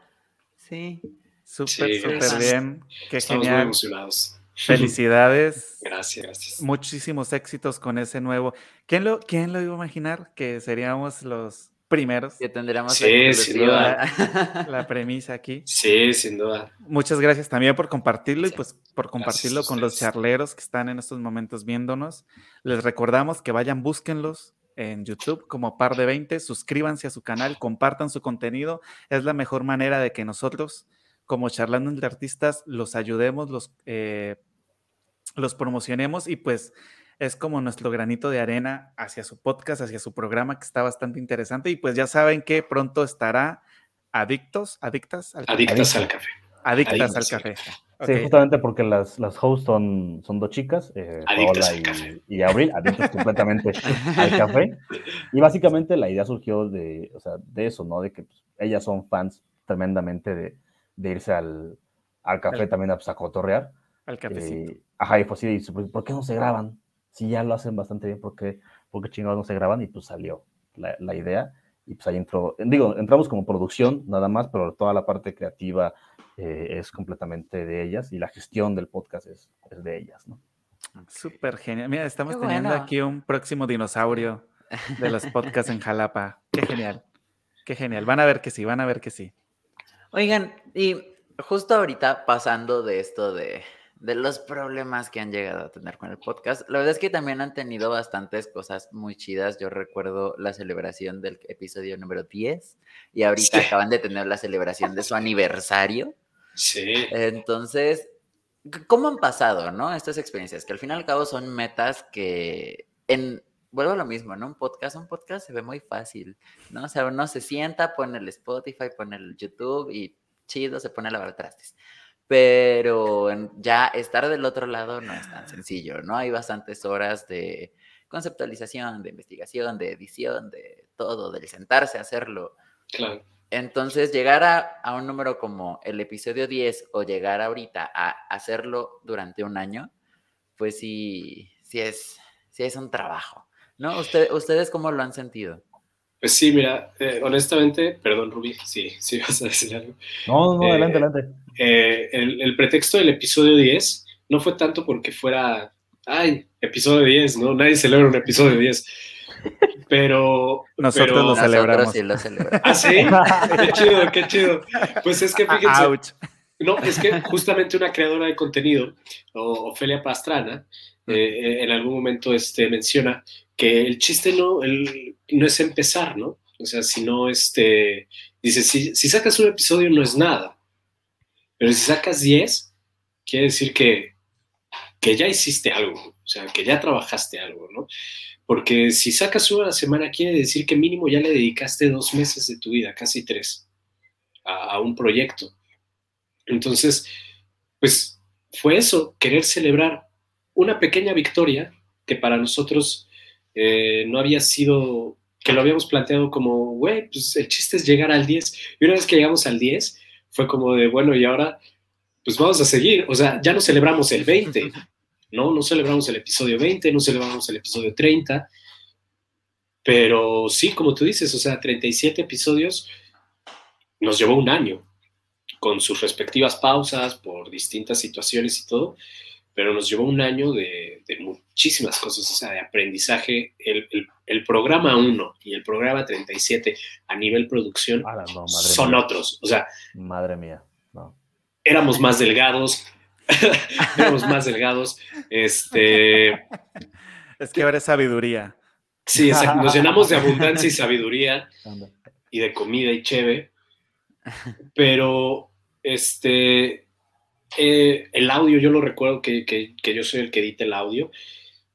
Sí. Súper, sí, súper bien. Qué Estamos genial. muy emocionados. Felicidades. Gracias, gracias. Muchísimos éxitos con ese nuevo. ¿Quién lo, quién lo iba a imaginar? Que seríamos los primeros. Que tendríamos sí, sin duda. La, la, premisa aquí. Sí, sin duda. Muchas gracias también por compartirlo sí. y pues por compartirlo con los charleros que están en estos momentos viéndonos. Les recordamos que vayan, búsquenlos en YouTube como Par de 20, suscríbanse a su canal, compartan su contenido. Es la mejor manera de que nosotros, como charlando entre artistas, los ayudemos, los eh, los promocionemos y pues es como nuestro granito de arena hacia su podcast, hacia su programa que está bastante interesante y pues ya saben que pronto estará Adictos, Adictas al Café. Adictas al Café. Adictas, Adictas al Café. Okay. Sí, justamente porque las, las hosts son, son dos chicas, eh, Paola y, y, Abril, adictas completamente al café. Y básicamente la idea surgió de, o sea, de eso, ¿no? De que pues, ellas son fans tremendamente de, de irse al, al café el, también a, pues, a cotorrear. Al cafecito. Eh, ajá, y fue así, ¿por qué no se graban? Si ya lo hacen bastante bien, ¿por qué, por qué chingados no se graban? Y pues salió la, la, idea. Y pues ahí entró, digo, entramos como producción nada más, pero toda la parte creativa eh, es completamente de ellas y la gestión del podcast es, es de ellas, ¿no? Súper genial. Mira, estamos Qué teniendo bueno. aquí un próximo dinosaurio de los podcasts en Jalapa. Qué genial. Qué genial. Van a ver que sí, van a ver que sí. Oigan, y justo ahorita pasando de esto de, de los problemas que han llegado a tener con el podcast, la verdad es que también han tenido bastantes cosas muy chidas. Yo recuerdo la celebración del episodio número 10 y ahorita Sí. acaban de tener la celebración de su aniversario. Sí, Entonces, ¿cómo han pasado, no? Estas experiencias, que al fin y al cabo son metas que en, vuelvo a lo mismo, ¿no? Un podcast, un podcast se ve muy fácil, ¿no? O sea, uno se sienta, pone el Spotify, pone el YouTube y chido, se pone a lavar trastes. Pero ya estar del otro lado no es tan sencillo, ¿no? Hay bastantes horas de conceptualización, de investigación, de edición, de todo, del sentarse a hacerlo. claro. Entonces, llegar a, a un número como el episodio 10 o llegar ahorita a hacerlo durante un año, pues sí, sí es, sí es un trabajo, ¿no? Usted- ¿Ustedes cómo lo han sentido? Pues sí, mira, eh, honestamente, perdón, Rubí, sí, sí vas a decir algo. No, no, Eh, adelante, adelante. Eh, el, el pretexto del episodio 10 no fue tanto porque fuera, ay, episodio 10, ¿no? Nadie celebra un episodio 10. Pero. Nosotros pero- lo celebramos. Nosotros sí lo celebramos. Ah, sí, qué chido, qué chido. Pues es que fíjense, ouch. no, es que justamente una creadora de contenido, Ofelia Pastrana, eh, eh, en algún momento este, menciona que el chiste no, el- no es empezar, ¿no? O sea, si no, este, dice, si, sacas un episodio no es nada, pero si sacas 10, quiere decir que, que ya hiciste algo, o sea, que ya trabajaste algo, ¿no? Porque si sacas uno a la semana, quiere decir que mínimo ya le dedicaste dos meses de tu vida, casi tres, a un proyecto. Entonces, pues fue eso, querer celebrar una pequeña victoria que para nosotros eh, no había sido, que lo habíamos planteado como, güey, pues el chiste es llegar al 10. Y una vez que llegamos al 10, fue como de, bueno, y ahora, pues vamos a seguir. O sea, ya no celebramos el 20, ¿no? No celebramos el episodio 20, no celebramos el episodio 30. Pero sí, como tú dices, o sea, 37 episodios nos llevó un año con sus respectivas pausas por distintas situaciones y todo, pero nos llevó un año de, de muchísimas cosas, o sea, de aprendizaje. El, el- el programa 1 y el programa 37 a nivel producción no, madre son mía. otros, o sea, Madre mía. No. éramos más delgados, éramos más delgados, este, Es que ahora es sabiduría. sí, exacto, nos llenamos de abundancia y sabiduría. Y de comida y cheve, pero este, eh, el audio, yo lo recuerdo que, que- que yo soy el que edita el audio,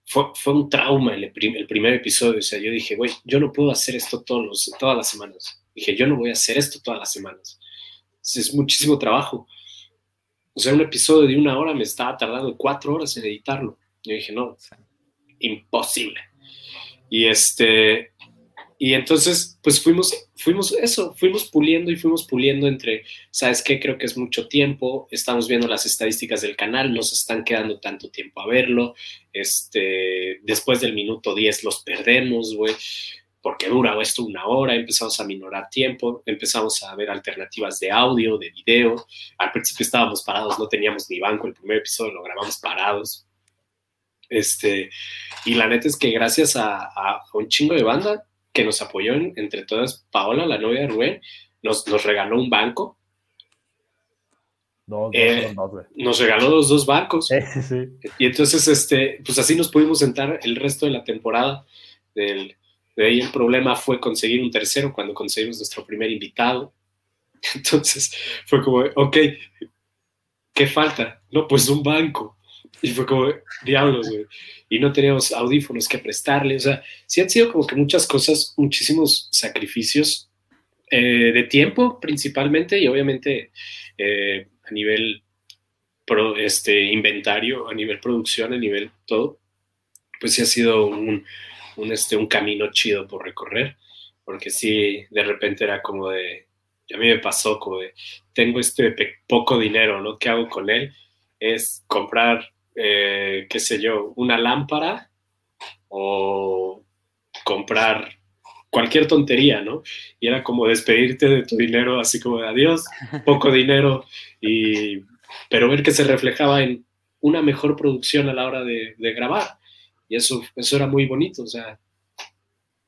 fue, fue un trauma el, prim- el primer episodio, o sea, yo dije, güey, yo no puedo hacer esto todos los- todas las semanas, dije, yo no voy a hacer esto todas las semanas, es, es muchísimo trabajo, o sea, un episodio de una hora me estaba tardando cuatro horas en editarlo, yo dije, no, imposible. Y este, y entonces, pues fuimos, fuimos eso, fuimos puliendo y fuimos puliendo entre, ¿sabes qué? Creo que es mucho tiempo, estamos viendo las estadísticas del canal, nos están quedando tanto tiempo a verlo, este, después del minuto 10 los perdemos, güey, porque dura esto una hora, empezamos a minorar tiempo, empezamos a ver alternativas de audio, de video, al principio estábamos parados, no teníamos ni banco, el primer episodio lo grabamos parados, este, y la neta es que gracias a, un chingo de banda que nos apoyó en- entre todas, Paola, la novia de Rubén, nos, nos regaló un banco, Dos, Eh, dos, dos, nos regaló los dos barcos. Sí, sí, sí. Y entonces, este, pues así nos pudimos sentar el resto de la temporada. Del, de ahí el problema fue conseguir un tercero cuando conseguimos nuestro primer invitado. Entonces fue como, ok, ¿qué falta? No, pues un banco. Y fue como, diablos, güey. Y no teníamos audífonos que prestarle. O sea, sí han sido como que muchas cosas, muchísimos sacrificios eh, de tiempo principalmente y obviamente eh, a nivel pro- este, inventario, a nivel producción, a nivel todo, pues sí ha sido un, un, este, un camino chido por recorrer, porque sí, de repente era como de, a mí me pasó como de, tengo este poco dinero, ¿no? ¿Qué hago con él? Es comprar, eh, qué sé yo, una lámpara o comprar cualquier tontería, ¿no? Y era como despedirte de tu dinero, así como de adiós, poco dinero, y, pero ver que se reflejaba en una mejor producción a la hora de, grabar. Y eso, eso era muy bonito, o sea,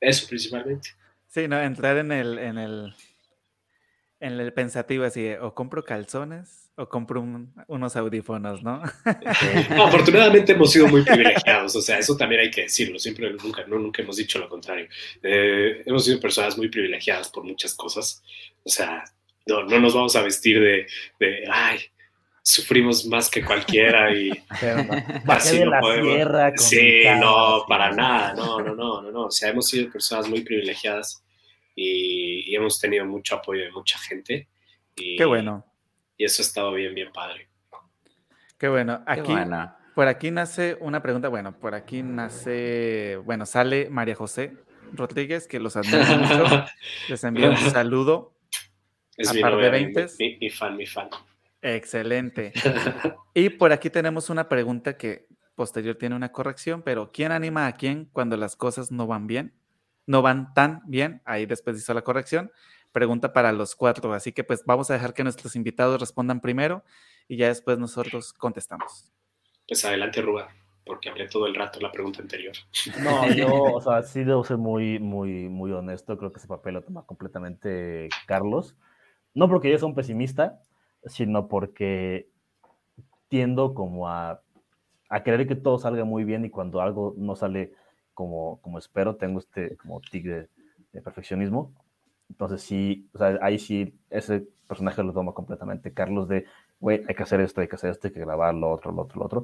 eso principalmente. Sí, no, entrar en el, en el, En el pensativo así, o compro calzones o compro unos audífonos, ¿no? afortunadamente hemos sido muy privilegiados, o sea, eso también hay que decirlo, siempre, nunca, no, nunca hemos dicho lo contrario. Eh, hemos sido personas muy privilegiadas por muchas cosas, o sea, no, no nos vamos a vestir de, de ay, sufrimos más que cualquiera y así no podemos. sí, no, para nada, no, no, no, no, no, o sea, hemos sido personas muy privilegiadas y, hemos tenido mucho apoyo de mucha gente. Y, Qué bueno. Y eso ha estado bien, bien padre. Qué bueno. Aquí, por aquí nace una pregunta, bueno, por aquí nace, bueno, sale María José Rodríguez, que los admiro mucho. Les envío un saludo. Es mi, par de mi, mi fan, mi fan. Excelente. y por aquí tenemos una pregunta que posterior tiene una corrección, pero ¿quién anima a quién cuando las cosas no van bien? No van tan bien. Ahí después hizo la corrección. Pregunta para los cuatro. Así que pues vamos a dejar que nuestros invitados respondan primero y ya después nosotros contestamos. Pues adelante, Ruba, porque hablé todo el rato la pregunta anterior. No, yo, o sea, sí debo ser muy, muy, muy honesto. Creo que ese papel lo toma completamente Carlos. No porque yo sea un pesimista, sino porque tiendo como a, a querer que todo salga muy bien y cuando algo no sale como, como espero, tengo este como tic de, perfeccionismo. Entonces sí, o sea, ahí sí ese personaje lo toma completamente. Carlos de, güey, hay que hacer esto, hay que hacer esto, hay que grabar lo otro, lo otro, lo otro.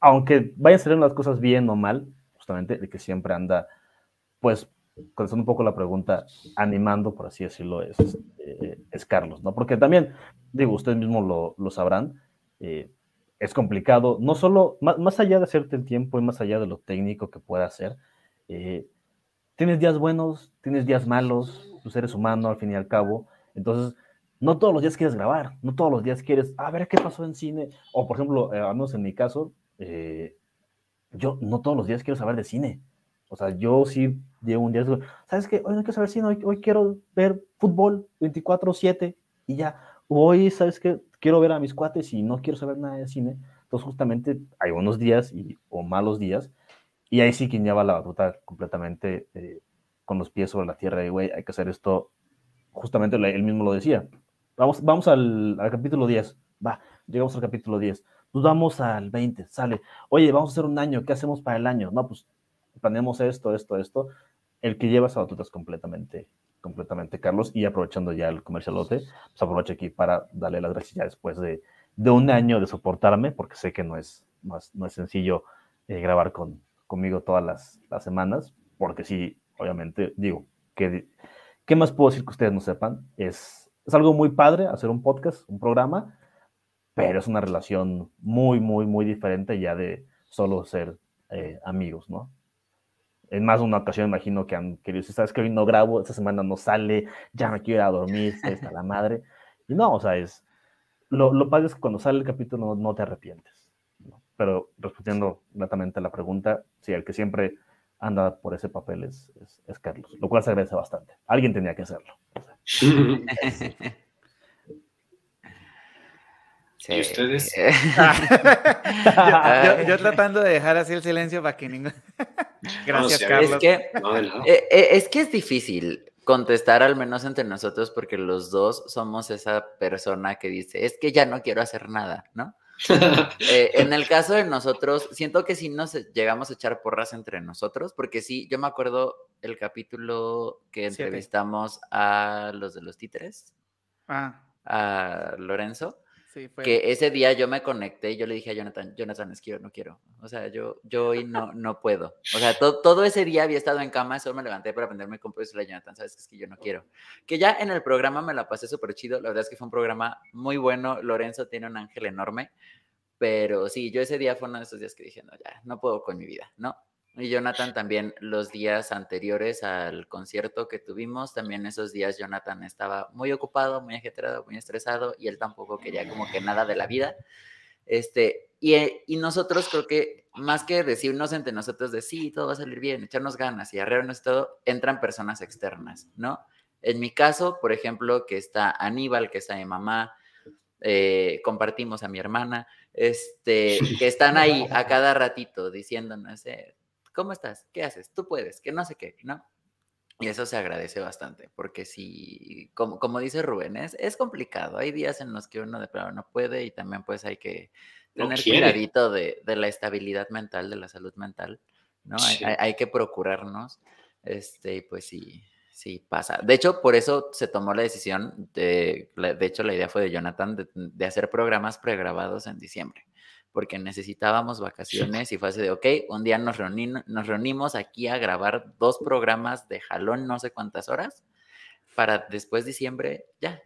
Aunque vayan salir las cosas bien o mal, justamente, el que siempre anda, pues, contestando un poco la pregunta, animando, por así decirlo, es, eh, es Carlos, ¿no? Porque también, digo, ustedes mismos lo, lo sabrán, eh, es complicado, no solo, más, allá de hacerte el tiempo y más allá de lo técnico que pueda hacer, eh, tienes días buenos, tienes días malos, tú eres humano al fin y al cabo, entonces no todos los días quieres grabar, no todos los días quieres, a ver qué pasó en cine, o por ejemplo, eh, al menos en mi caso, eh, yo no todos los días quiero saber de cine, o sea, yo sí llevo un día, ¿sabes qué? Hoy no quiero saber cine, hoy, hoy quiero ver fútbol 24/7 y ya, hoy, ¿sabes qué? Quiero ver a mis cuates y no quiero saber nada de cine. Entonces, justamente hay buenos días y, o malos días. Y ahí sí quien lleva la batuta completamente eh, con los pies sobre la tierra. Y, güey, hay que hacer esto. Justamente él mismo lo decía. Vamos, vamos al, capítulo 10. Va, llegamos al capítulo 10. Nos vamos al 20. Sale. Oye, vamos a hacer un año. ¿Qué hacemos para el año? No, pues planeamos esto, esto, esto. El que lleva esa batuta es completamente completamente, Carlos. Y aprovechando ya el comercialote, pues aprovecho aquí para darle las gracias ya después de, de un año de soportarme, porque sé que no es, más, no es sencillo eh, grabar con, conmigo todas las, las, semanas, porque sí, obviamente, digo, que, ¿qué más puedo decir que ustedes no sepan? Es, es algo muy padre hacer un podcast, un programa, pero es una relación muy, muy, muy diferente ya de solo ser eh, amigos, ¿no? En más de una ocasión imagino que han querido decir, sabes que hoy no grabo, esta semana no sale, ya me quiero ir a dormir, está la madre. Y no, o sea, es, lo, lo padre es que cuando sale el capítulo no, te arrepientes. Pero respondiendo gratamente a la pregunta, sí, el que siempre anda por ese papel es, es, Carlos, lo cual se agradece bastante. Alguien tenía que hacerlo. ¿Y ustedes? yo, tratando de dejar así el silencio para que ningún... Gracias, Carlos. Es que, eh, eh, es que es difícil contestar al menos entre nosotros porque los dos somos esa persona que dice, es que ya no quiero hacer nada, ¿no? Eh, en el caso de nosotros, siento que sí nos llegamos a echar porras entre nosotros, porque sí, yo me acuerdo el capítulo que entrevistamos a los de los títeres, ah. a Lorenzo, que ese día yo me conecté y yo le dije a Jonathan, Jonathan, es que yo no quiero. O sea, yo, yo hoy no, no puedo. O sea, todo ese día había estado en cama, solo me levanté para aprenderme con y a Jonathan, sabes es que yo no quiero. Que ya en el programa me la pasé súper chido. La verdad es que fue un programa muy bueno. Lorenzo tiene un ángel enorme. Pero sí, yo ese día fue uno de esos días que dije, no, ya, no puedo con mi vida, ¿no? Y Jonathan también los días anteriores al concierto que tuvimos, también esos días Jonathan estaba muy ocupado, muy ajetreado, muy estresado y él tampoco quería como que nada de la vida. Este, y, y nosotros creo que más que decirnos entre nosotros de sí, todo va a salir bien, echarnos ganas y arreglarnos todo, entran personas externas, ¿no? En mi caso, por ejemplo, que está Aníbal, que está mi mamá, eh, compartimos a mi hermana, este, que están ahí a cada ratito diciéndonos, eh, ¿Cómo estás? ¿Qué haces? Tú puedes, que no sé qué, ¿no? Y eso se agradece bastante, porque si, como, como dice Rubén, es, es complicado. Hay días en los que uno de plano no puede y también pues hay que No tener quiere. cuidadito de, de la estabilidad mental, de la salud mental, ¿no? Hay- Sí. Hay, hay que procurarnos, este, y pues sí, sí pasa. De hecho, por eso se tomó la decisión, de, de hecho la idea fue de Jonathan, de, de hacer programas pregrabados en diciembre, porque necesitábamos vacaciones y fue así de, ok, un día nos, reuní- nos reunimos aquí a grabar dos programas de jalón, no sé cuántas horas, para después diciembre ya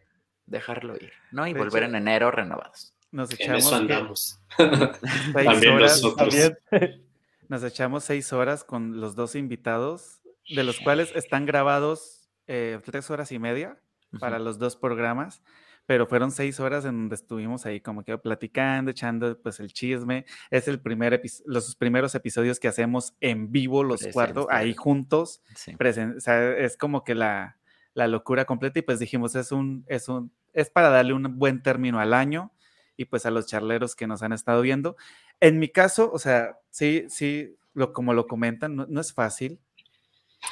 dejarlo ir, ¿no? Y De volver hecho, en enero renovados. Nos En echamos eso ¿qué? andamos. seis También horas, nosotros. También. nos echamos seis horas con los dos invitados, de los cuales están grabados eh, tres horas y media para Ujú. los dos programas, pero fueron seis horas en donde estuvimos ahí como que platicando, echando pues el chisme. Es el primer los primeros episodios que hacemos en vivo los cuatro, ahí juntos. Sí. o sea, es como que la, la locura completa y pues dijimos, es un, es un, es para darle un buen término al año y pues a los charleros que nos han estado viendo. En mi caso, o sea, sí, sí, lo, como lo comentan, no, no es fácil.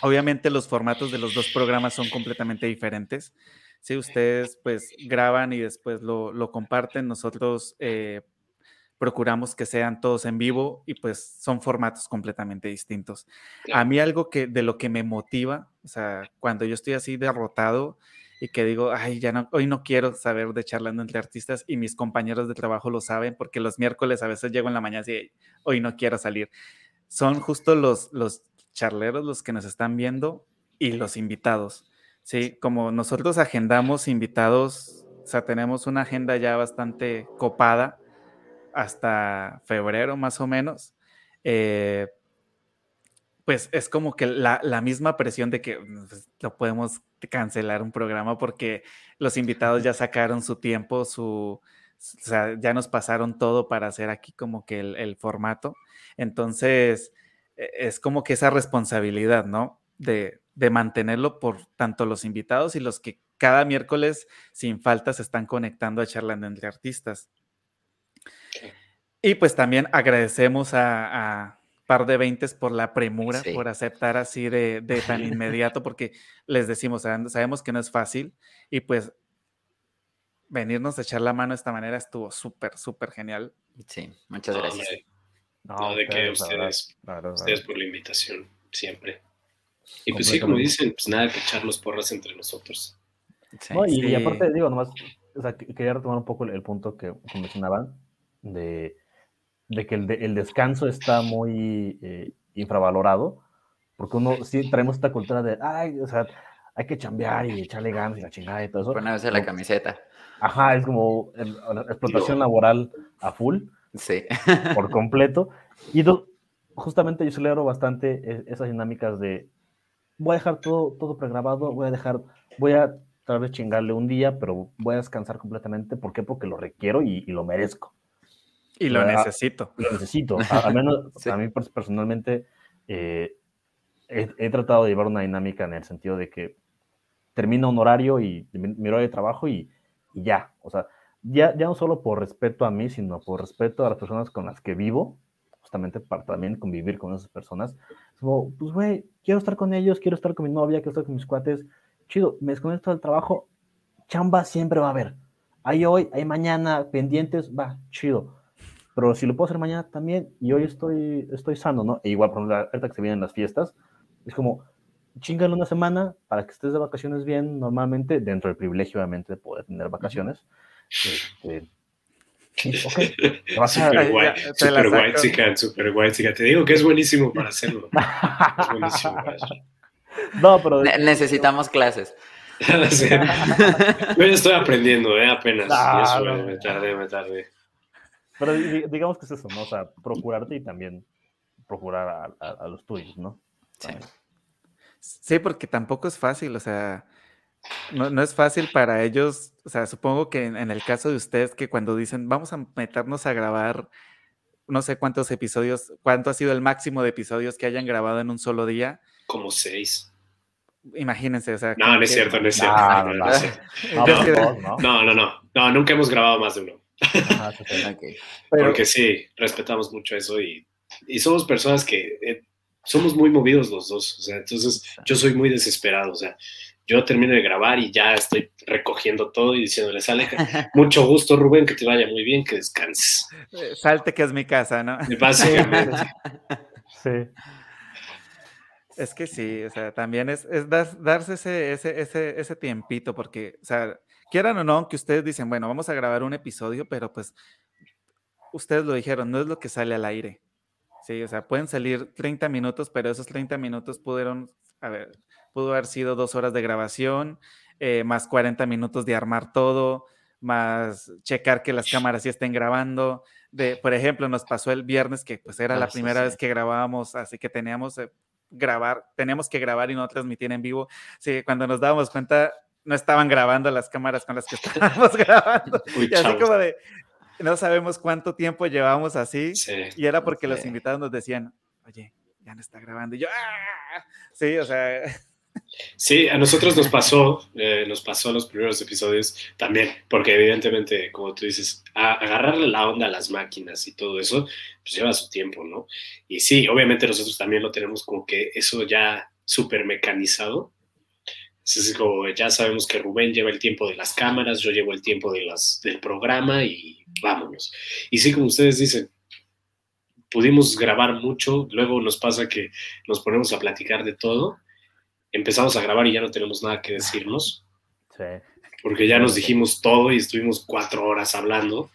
Obviamente los formatos de los dos programas son completamente diferentes. Si ustedes pues graban y después lo, lo comparten, nosotros eh, procuramos que sean todos en vivo y pues son formatos completamente distintos. A mí algo que de lo que me motiva, o sea, cuando yo estoy así derrotado y que digo, ay, ya no, hoy no quiero saber de charlando entre artistas y mis compañeros de trabajo lo saben porque los miércoles a veces llego en la mañana y "Ey, hoy no quiero salir. Son justo los, los charleros los que nos están viendo y los invitados. Sí, como nosotros agendamos invitados, o sea, tenemos una agenda ya bastante copada hasta febrero más o menos. eh, pues es como que la, misma presión de que pues, no podemos cancelar un programa porque los invitados ya sacaron su tiempo, su, o sea, ya nos pasaron todo para hacer aquí como que el, el formato. Entonces, e- es como que esa responsabilidad, ¿no? De, de mantenerlo por tanto los invitados y los que cada miércoles sin falta se están conectando a charlando entre artistas. Y pues también agradecemos a, a Par de Veintes por la premura, Sí. por aceptar así de, de tan inmediato, porque les decimos, sabemos que no es fácil y pues venirnos a echar la mano de esta manera estuvo súper, súper genial. Sí, muchas gracias. No, No, de que ustedes- verdad, ustedes verdad. por la invitación, siempre. Y pues sí, como dicen, pues nada que echar los porras entre nosotros. Sí. No, y, y Sí. aparte, digo, nomás, o sea, que- quería retomar un poco el, el punto que, que mencionaban de, de que el, de- el descanso está muy eh, infravalorado, porque uno sí traemos esta cultura de, ay, o sea, hay que chambear y echarle ganas y la chingada y todo eso. Ponerse la camiseta. Ajá, es como el- la explotación laboral a full, Sí. por completo. Y do- justamente yo celebro bastante e- esas dinámicas de voy a dejar todo, todo pregrabado, voy a dejar, voy a tal vez chingarle un día, pero voy a descansar completamente. ¿Por qué? Porque lo requiero y, y lo merezco. Y lo Ah, necesito. Lo necesito. A, al menos Sí. a mí pers- personalmente eh, he, he tratado de llevar una dinámica en el sentido de que termina un horario y mi, mi horario de trabajo y, y ya. O sea, ya, ya no solo por respeto a mí, sino por respeto a las personas con las que vivo, justamente para también convivir con esas personas. Como, pues, güey, quiero estar con ellos, quiero estar con mi novia, quiero estar con mis cuates. Chido, me desconecto del trabajo, chamba siempre va a haber. Hay hoy, hay mañana, pendientes, va, chido. Pero si lo puedo hacer mañana también, y hoy estoy, estoy sano, ¿no? E igual, por ejemplo, ahorita que se vienen las fiestas, es como, chingale una semana para que estés de vacaciones bien, normalmente, dentro del privilegio, obviamente, de poder tener vacaciones. Este, vas a- Super Ay, guay, ya, te super white chican, super white chican. Te digo que es buenísimo para hacerlo. Es buenísimo para. No, pero Ne- necesitamos clases. Yo ya estoy aprendiendo, ¿eh? Apenas. Ah, Y eso, no, eh, me tardé, me tardé. Pero di- digamos que es eso, ¿no? O sea, procurarte y también procurar a, a- a los tuyos, ¿no? Sí. Sí, porque tampoco es fácil, o sea, no, no es fácil para ellos, o sea, supongo que en, en el caso de ustedes que cuando dicen vamos a meternos a grabar no sé cuántos episodios, cuánto ha sido el máximo de episodios que hayan grabado en un solo día, Como seis. imagínense, o sea, No, no es cierto, no es cierto. No, no, no, nunca hemos grabado más de uno. Ajá, pero- Porque sí, respetamos mucho eso y, y somos personas que eh, somos muy movidos los dos, o sea, entonces yo soy muy desesperado, o sea, yo termino de grabar y ya estoy recogiendo todo y diciéndole, sale, mucho gusto Rubén, que te vaya muy bien, que descanses. Eh, salte que es mi casa, ¿no? Básicamente. sí. Es que sí, o sea, también es, es darse ese, ese, ese, ese tiempito, porque, o sea, quieran o no, que ustedes dicen, bueno, vamos a grabar un episodio, pero pues ustedes lo dijeron, no es lo que sale al aire. Sí, o sea, pueden salir 30 minutos, pero esos 30 minutos pudieron, a ver, pudo haber sido dos horas de grabación, eh, más 40 minutos de armar todo, más checar que las cámaras sí estén grabando. De, por ejemplo, nos pasó el viernes que pues era la primera vez que grabábamos, así que teníamos eh, grabar, teníamos que grabar y no transmitir en vivo. Sí, cuando nos dábamos cuenta, no estaban grabando las cámaras con las que estábamos grabando. y así como de, no sabemos cuánto tiempo llevamos así. y era porque los invitados nos decían, oye, ya no está grabando. Y yo, ¡ah! Sí, o sea. Sí, a nosotros nos pasó, eh, nos pasó los primeros episodios también, porque evidentemente, como tú dices, agarrarle la onda a las máquinas y todo eso, pues lleva su tiempo, ¿no? Y sí, obviamente nosotros también lo tenemos como que eso ya súper mecanizado, es como, ya sabemos que Rubén lleva el tiempo de las cámaras, yo llevo el tiempo de las, del programa y vámonos. Y sí, como ustedes dicen, pudimos grabar mucho, luego nos pasa que nos ponemos a platicar de todo, empezamos a grabar y ya no tenemos nada que decirnos. Sí. Porque ya nos dijimos todo y estuvimos cuatro horas hablando.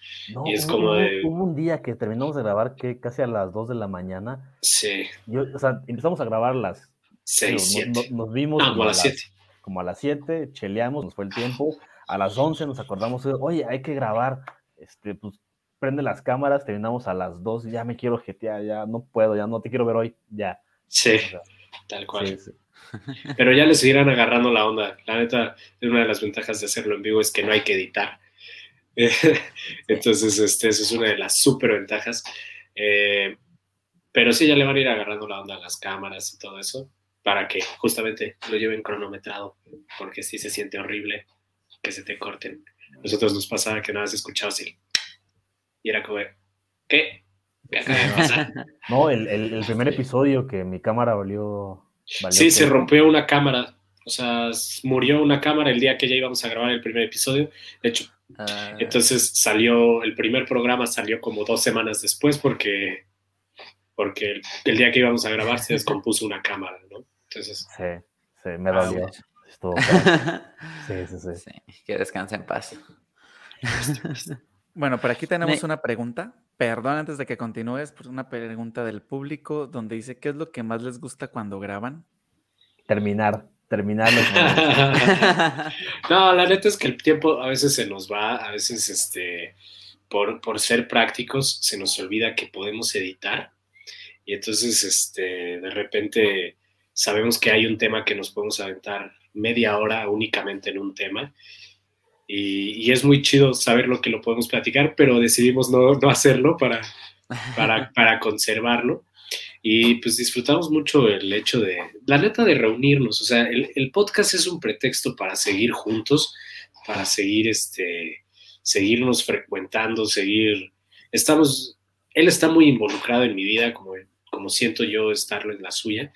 y es como de... Hubo un día que terminamos de grabar que casi a las dos de la mañana. Sí. o sea, empezamos a grabar las... Seis, siete. Nos, vimos... Ah, a las siete como a las 7, cheleamos, nos fue el tiempo, a las 11 nos acordamos, oye, hay que grabar, este, pues prende las cámaras, terminamos a las 2, ya me quiero jetear, ya no puedo, ya no te quiero ver hoy, ya. Sí, tal cual. Pero ya le seguirán agarrando la onda. La neta, una de las ventajas de hacerlo en vivo es que no hay que editar. Entonces, este, eso es una de las súper ventajas. Eh, pero sí, ya le van a ir agarrando la onda a las cámaras y todo eso para que justamente lo lleven cronometrado, porque sí se siente horrible que se te corten. Nosotros nos pasaba que nada más escuchado así. Y era como, ¿qué? ¿Qué No, el, el, primer episodio que mi cámara valió. sí, se rompió una cámara. O sea, murió una cámara el día que ya íbamos a grabar el primer episodio. De hecho, ah. entonces salió, el primer programa salió como dos semanas después porque, porque el día que íbamos a grabar se descompuso una cámara, ¿no? Sí, sí, me ah, dolió. sí, sí, sí, Que descanse en paz. bueno, por aquí tenemos una pregunta. Perdón, antes de que continúes, pues una pregunta del público donde dice, ¿qué es lo que más les gusta cuando graban? Terminar, terminar. no, la neta es que el tiempo a veces se nos va, a veces este, por, por ser prácticos se nos olvida que podemos editar y entonces este, de repente sabemos que hay un tema que nos podemos aventar media hora únicamente en un tema. Y, es muy chido saber lo que lo podemos platicar, pero decidimos no, no hacerlo para, para, para, conservarlo. Y pues disfrutamos mucho el hecho de, la neta, de reunirnos. O sea, el, el podcast es un pretexto para seguir juntos, para seguir, este, seguirnos frecuentando, seguir... Estamos, él está muy involucrado en mi vida, como, como siento yo estarlo en la suya.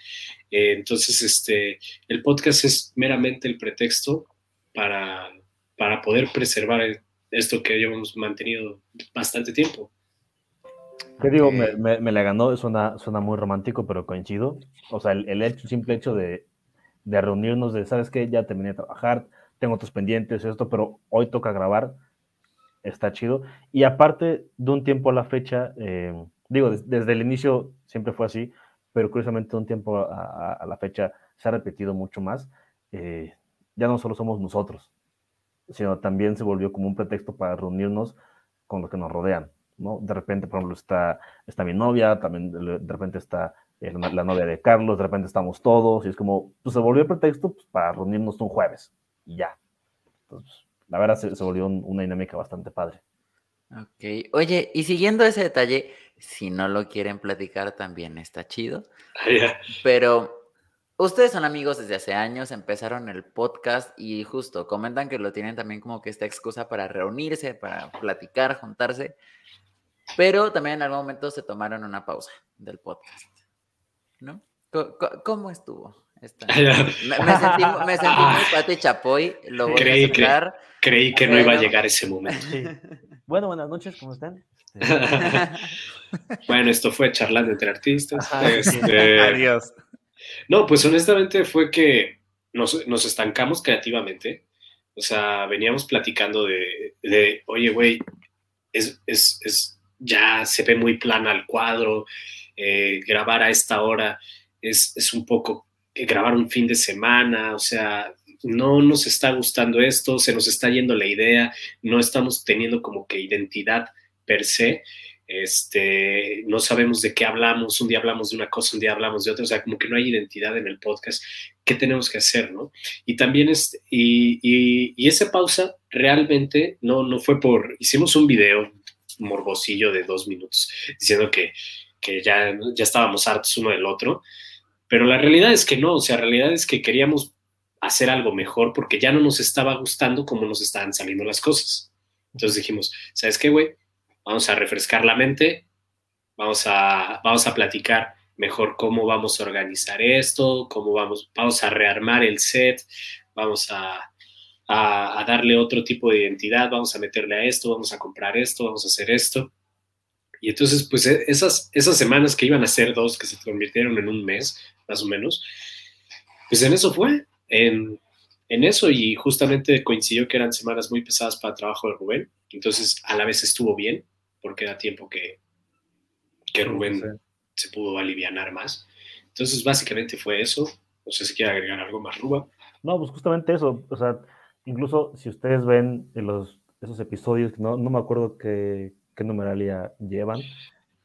Eh, entonces, este, el podcast es meramente el pretexto para, para poder preservar esto que hemos mantenido bastante tiempo. ¿Qué digo? Me, me, la ganó, suena, suena muy romántico, pero coincido. O sea, el, hecho, simple hecho de, de, reunirnos, de, ¿sabes qué? Ya terminé de trabajar, tengo otros pendientes, esto, pero hoy toca grabar, está chido. Y aparte, de un tiempo a la fecha, eh, digo, desde el inicio siempre fue así, pero curiosamente un tiempo a, la fecha se ha repetido mucho más. Eh, ya no solo somos nosotros, sino también se volvió como un pretexto para reunirnos con los que nos rodean, ¿no? De repente, por ejemplo, está, está mi novia, también de repente está eh, la novia de Carlos, de repente estamos todos, y es como, pues se volvió pretexto pues, para reunirnos un jueves, y ya. Entonces, la verdad se, se volvió una dinámica bastante padre. Ok, oye, y siguiendo ese detalle, si no lo quieren platicar también está chido. Pero ustedes son amigos desde hace años, empezaron el podcast y justo comentan que lo tienen también como que esta excusa para reunirse, para platicar, juntarse. Pero también en algún momento se tomaron una pausa del podcast, ¿no? ¿Cómo estuvo? Me, sentí, me sentí muy ah. Pati Chapoy, lo voy creí, a creí, creí, que no iba a llegar ese momento. Bueno, buenas noches, ¿cómo están? bueno, esto fue charlando entre artistas. Este, Adiós. No, pues honestamente fue que nos, nos estancamos creativamente. O sea, veníamos platicando de, de oye, güey, es, es, es, ya se ve muy plana el cuadro, eh, grabar a esta hora es, es un poco grabar un fin de semana, o sea, no nos está gustando esto, se nos está yendo la idea, no estamos teniendo como que identidad per se, este, no sabemos de qué hablamos, un día hablamos de una cosa, un día hablamos de otra, o sea, como que no hay identidad en el podcast, ¿qué tenemos que hacer, no? Y también, es, y, y, esa pausa realmente no, no fue por, hicimos un video morbosillo de dos minutos diciendo que, que ya, ya estábamos hartos uno del otro, pero la realidad es que no, o sea, la realidad es que queríamos hacer algo mejor porque ya no nos estaba gustando cómo nos estaban saliendo las cosas. Entonces dijimos, ¿sabes qué, güey? Vamos a refrescar la mente, vamos a, vamos a platicar mejor cómo vamos a organizar esto, cómo vamos, vamos a rearmar el set, vamos a, a, darle otro tipo de identidad, vamos a meterle a esto, vamos a comprar esto, vamos a hacer esto. Y entonces, pues e, esas, esas semanas que iban a ser dos, que se convirtieron en un mes, más o menos, pues en eso fue, en, en eso y justamente coincidió que eran semanas muy pesadas para el trabajo de Rubén, entonces a la vez estuvo bien, porque era tiempo que, que Rubén se pudo aliviar más. Entonces básicamente fue eso, no sé si quiere agregar algo más, Ruba. No, pues justamente eso, o sea, incluso si ustedes ven en los, esos episodios, no, no me acuerdo qué, qué numeralia llevan,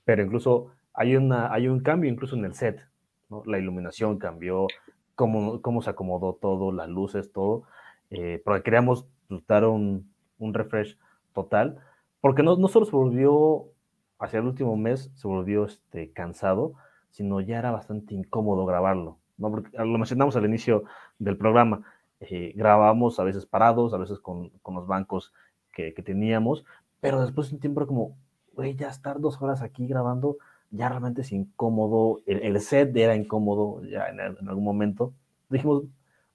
pero incluso hay, una, hay un cambio incluso en el set, ¿no? la iluminación cambió, cómo, cómo se acomodó todo, las luces, todo, eh, porque queríamos dar un, un, refresh total, porque no, no solo se volvió, hacia el último mes, se volvió este, cansado, sino ya era bastante incómodo grabarlo. ¿no? Porque lo mencionamos al inicio del programa, eh, grabábamos a veces parados, a veces con, con los bancos que, que, teníamos, pero después de un tiempo como, güey, ya estar dos horas aquí grabando, ya realmente es incómodo, el, set era incómodo ya en, algún momento. Dijimos,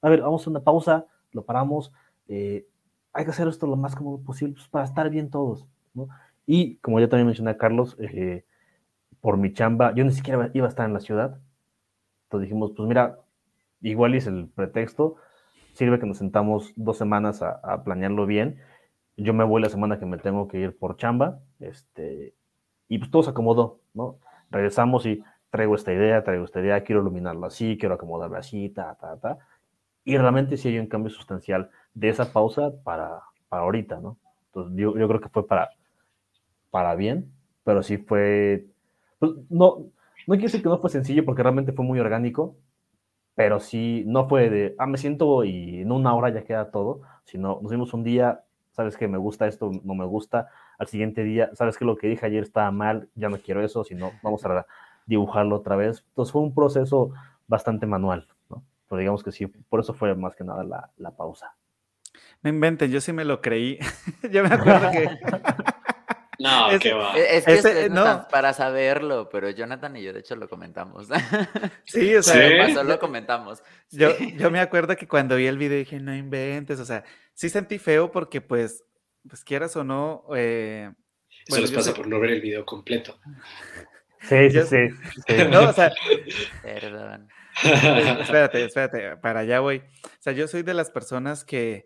a ver, vamos a una pausa, lo paramos, eh, hay que hacer esto lo más cómodo posible pues, para estar bien todos, ¿no? Y como ya también mencioné a Carlos, eh, por mi chamba, yo ni siquiera iba a estar en la ciudad, entonces dijimos, pues mira, igual es el pretexto, sirve que nos sentamos dos semanas a, a planearlo bien yo me voy la semana que me tengo que ir por chamba, este, y pues todo se acomodó, ¿no? Regresamos y traigo esta idea, traigo esta idea, quiero iluminarlo así, quiero acomodarlo así, ta, ta, ta. Y realmente sí hay un cambio sustancial de esa pausa para, para ahorita, ¿no? Entonces yo, yo creo que fue para, para bien, pero sí fue, pues, no, no quiero decir que no fue sencillo porque realmente fue muy orgánico, pero sí, no fue de, ah, me siento y en una hora ya queda todo, sino nos vimos un día, sabes que me gusta esto, no me gusta, al siguiente día, sabes que lo que dije ayer estaba mal, ya no quiero eso, sino vamos a dibujarlo otra vez. Entonces fue un proceso bastante manual, ¿no? Pero digamos que sí, por eso fue más que nada la, la pausa. No inventen, yo sí me lo creí. yo me acuerdo que... No, qué va. Es, que es, no. para saberlo, pero Jonathan y yo de hecho lo comentamos. Sí, o sea, ¿Sí? lo comentamos. Yo, yo me acuerdo que cuando vi el video dije, no inventes, o sea, sí sentí feo porque pues, pues quieras o no... Eh, Eso les pasa por no ver el video completo. Sí, sí, sí, No, o sea... Perdón. espérate, espérate, para allá voy. O sea, yo soy de las personas que,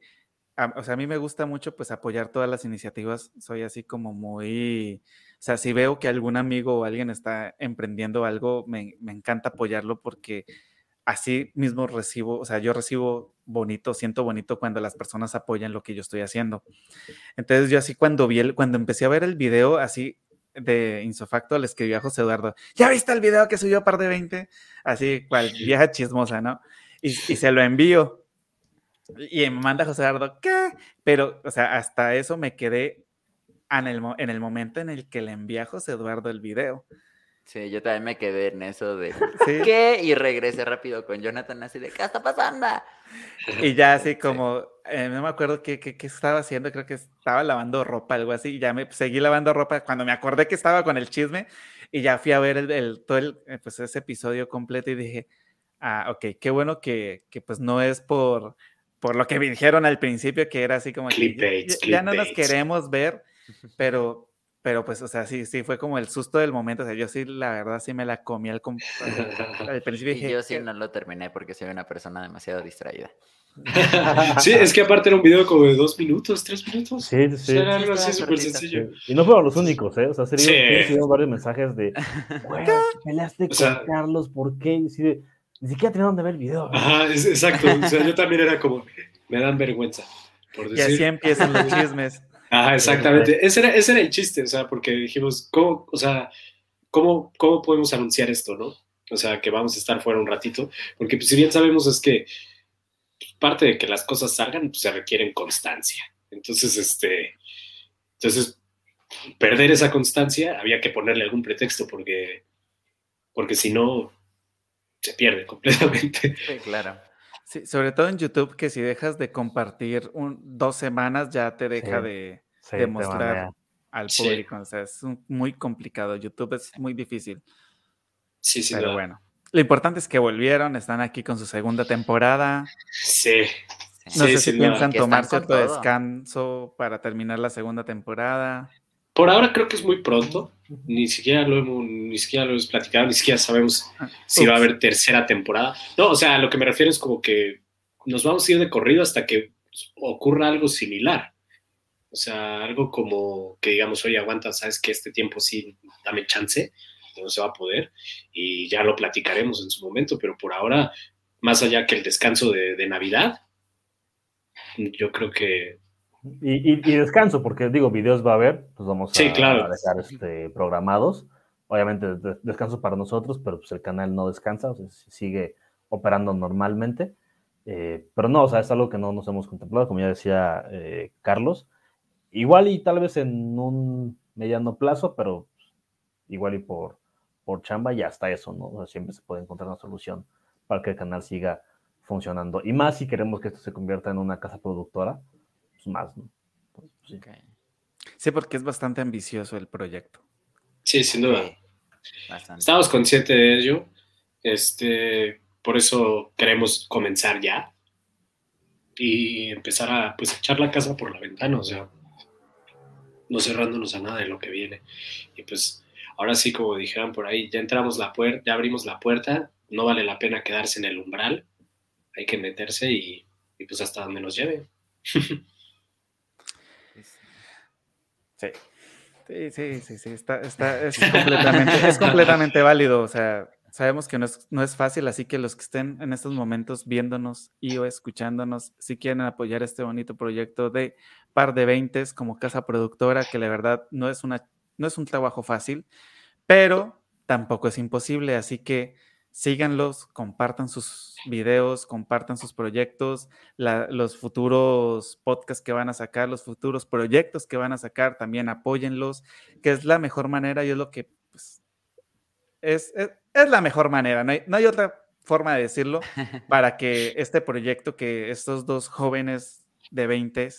o sea, a mí me gusta mucho pues apoyar todas las iniciativas. Soy así como muy, o sea, si veo que algún amigo o alguien está emprendiendo algo, me, me encanta apoyarlo porque así mismo recibo, o sea, yo recibo bonito, siento bonito cuando las personas apoyan lo que yo estoy haciendo. Entonces yo así cuando vi el, cuando empecé a ver el video así de Insofacto, le escribí a José Eduardo, ¿ya viste el video que subió par de 20? Así, cual vieja chismosa, ¿no? Y, y se lo envío. Y me manda José Eduardo, ¿qué? Pero, o sea, hasta eso me quedé en el, en el momento en el que le envié a José Eduardo el video. Sí, yo también me quedé en eso de ¿qué? Y regresé rápido con Jonathan así de ¿qué está pasando? Y ya así como, eh, no me acuerdo qué, qué, qué, estaba haciendo, creo que estaba lavando ropa, algo así, y ya me seguí lavando ropa cuando me acordé que estaba con el chisme Y ya fui a ver el, todo el, eh, pues ese episodio completo y dije, ah, ok, qué bueno que, que pues no es por, por lo que me dijeron al principio, que era así como que ya, no nos queremos ver, pero, pero pues, o sea, sí, sí, fue como el susto del momento. O sea, yo sí, la verdad, sí me la comí al, al principio. Dije, y yo sí no lo terminé porque soy una persona demasiado distraída. sí, es que aparte era un video como de dos minutos, tres minutos. Sí, sí. Era algo así súper sencillo. Y no fueron los únicos, ¿eh? O sea, se sí. varios mensajes de, güey, peleaste con Carlos, ¿por qué? Y de, ni siquiera terminaron de ver el video. Ajá, exacto. O sea, yo también era como, me dan vergüenza. Por decir. Y así empiezan los chismes. Ajá, exactamente. Ese era, ese era el chiste, o sea, porque dijimos, ¿cómo, o sea, ¿cómo, cómo podemos anunciar esto, no? O sea, que vamos a estar fuera un ratito, porque pues, si bien sabemos es que parte de que las cosas salgan, pues se requieren constancia. Entonces, este, entonces, perder esa constancia había que ponerle algún pretexto, porque, porque si no, se pierde completamente. Sí, claro. Sí, sobre todo en YouTube, que si dejas de compartir un, dos semanas ya te deja de, mostrar al público. O sea, es muy complicado. YouTube es muy difícil. Sí, sí. Pero bueno. Lo importante es que volvieron, están aquí con su segunda temporada. Sí. No sé si piensan tomar cierto descanso para terminar la segunda temporada. Por ahora creo que es muy pronto. Ni siquiera lo hemos, ni siquiera lo hemos platicado, ni siquiera sabemos ah, si va a haber tercera temporada. No, o sea, lo que me refiero es como que nos vamos a ir de corrido hasta que ocurra algo similar. O sea, algo como que digamos, oye, aguanta, sabes que este tiempo sí, dame chance, no se va a poder, y ya lo platicaremos en su momento, pero por ahora, más allá que el descanso de, de Navidad, yo creo que y, descanso, porque digo, videos va a haber, pues vamos a, claro. dejar este, programados. Obviamente descanso para nosotros, pero pues el canal no descansa, o sea, sigue operando normalmente. Eh, pero no, o sea, es algo que no nos hemos contemplado, como ya decía eh, Carlos. Igual y tal vez en un mediano plazo, pero igual y por, por chamba y hasta eso, ¿no? O sea, siempre se puede encontrar una solución para que el canal siga funcionando. Y más si queremos que esto se convierta en una casa productora, pues, más, ¿no? Pues, sí. porque es bastante ambicioso el proyecto. Sí, sin duda. Estamos conscientes de ello. Este, por eso queremos comenzar ya y empezar a pues, echar la casa por la ventana, o sea, no cerrándonos a nada de lo que viene. Y pues ahora sí, como dijeron por ahí, ya entramos la puerta, ya abrimos la puerta, no vale la pena quedarse en el umbral, hay que meterse y, y pues hasta donde nos lleve. Sí. Sí, sí, sí, está, está, es, completamente, es completamente válido. O sea, sabemos que no es, no es fácil, así que los que estén en estos momentos viéndonos y o escuchándonos, si quieren apoyar este bonito proyecto de Par de Veintes como casa productora, que la verdad no es, una, no es un trabajo fácil, pero tampoco es imposible. Así que síganlos, compartan sus videos, compartan sus proyectos, los futuros podcasts que van a sacar, los futuros proyectos que van a sacar, también apóyenlos, que es la mejor manera y es lo que pues, es, es, la mejor manera, no hay, no hay otra forma de decirlo para que este proyecto que estos dos jóvenes de 20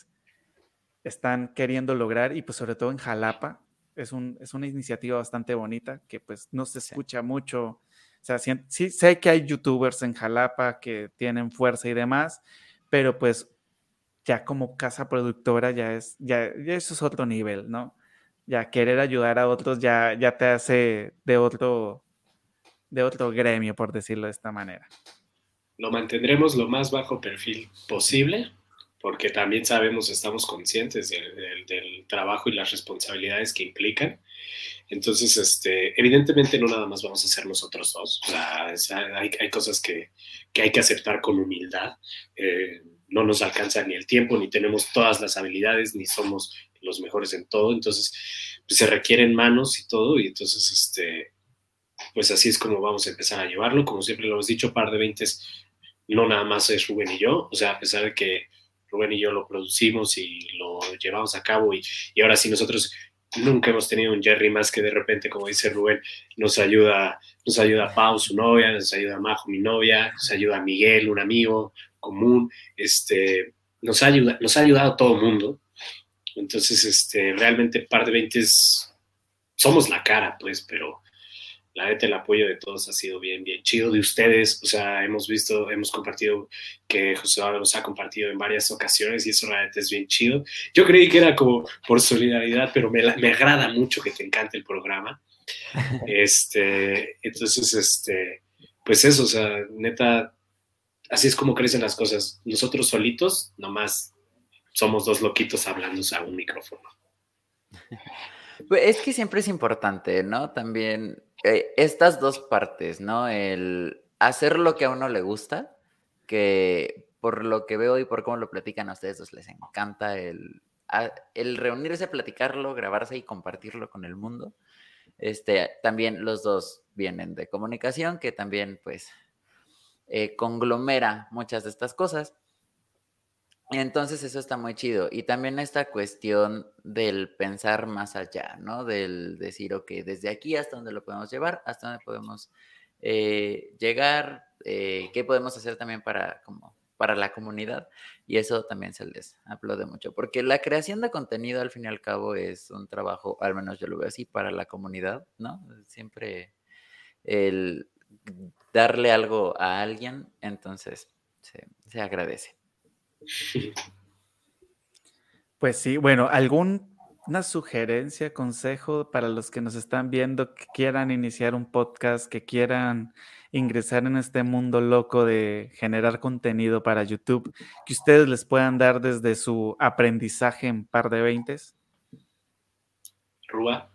están queriendo lograr y pues sobre todo en Jalapa, es, un, es una iniciativa bastante bonita que pues no se escucha mucho o sea, sí, sé que hay youtubers en Jalapa que tienen fuerza y demás, pero pues ya como casa productora ya es, ya, eso es otro nivel, ¿no? Ya querer ayudar a otros ya, ya te hace de otro, de otro gremio, por decirlo de esta manera. Lo mantendremos lo más bajo perfil posible, porque también sabemos, estamos conscientes del trabajo y las responsabilidades que implican. Entonces, este, evidentemente no nada más vamos a ser nosotros dos. O sea, hay, hay, cosas que, que, hay que aceptar con humildad. Eh, no nos alcanza ni el tiempo, ni tenemos todas las habilidades, ni somos los mejores en todo. Entonces, pues, se requieren manos y todo. Y entonces, este, pues así es como vamos a empezar a llevarlo. Como siempre lo hemos dicho, par de veintes, no nada más es Rubén y yo. O sea, a pesar de que Rubén y yo lo producimos y lo llevamos a cabo y, y ahora sí nosotros nunca hemos tenido un Jerry más que de repente, como dice Rubén, nos ayuda, nos ayuda Pau, su novia, nos ayuda Majo, mi novia, nos ayuda Miguel, un amigo común, este, nos, ayuda, nos ha ayudado todo el mundo. Entonces, este, realmente par de 20 somos la cara, pues, pero, la neta, el apoyo de todos ha sido bien, bien chido. De ustedes, o sea, hemos visto, hemos compartido, que José Eduardo nos ha compartido en varias ocasiones y eso realmente es bien chido. Yo creí que era como por solidaridad, pero me, me agrada mucho que te encante el programa. Este, entonces, este, pues eso, o sea, neta, así es como crecen las cosas. Nosotros solitos, nomás somos dos loquitos hablando a un micrófono. Pues, es que siempre es importante, ¿no? También eh, estas dos partes, ¿no? El hacer lo que a uno le gusta, que por lo que veo y por cómo lo platican a ustedes les encanta el, el reunirse, platicarlo, grabarse y compartirlo con el mundo. Este, también los dos vienen de comunicación, que también pues eh, conglomera muchas de estas cosas. Entonces eso está muy chido. Y también esta cuestión del pensar más allá, ¿no? Del decir, ok, desde aquí hasta dónde lo podemos llevar, hasta dónde podemos eh, llegar, eh, qué podemos hacer también para, como, para la comunidad. Y eso también se les aplaude mucho, porque la creación de contenido al fin y al cabo es un trabajo, al menos yo lo veo así, para la comunidad, ¿no? Siempre el darle algo a alguien, entonces se agradece. Pues sí, bueno, ¿alguna sugerencia, consejo para los que nos están viendo que quieran iniciar un podcast, que quieran ingresar en este mundo loco de generar contenido para YouTube, que ustedes les puedan dar desde su aprendizaje en par de veintes? Rúa.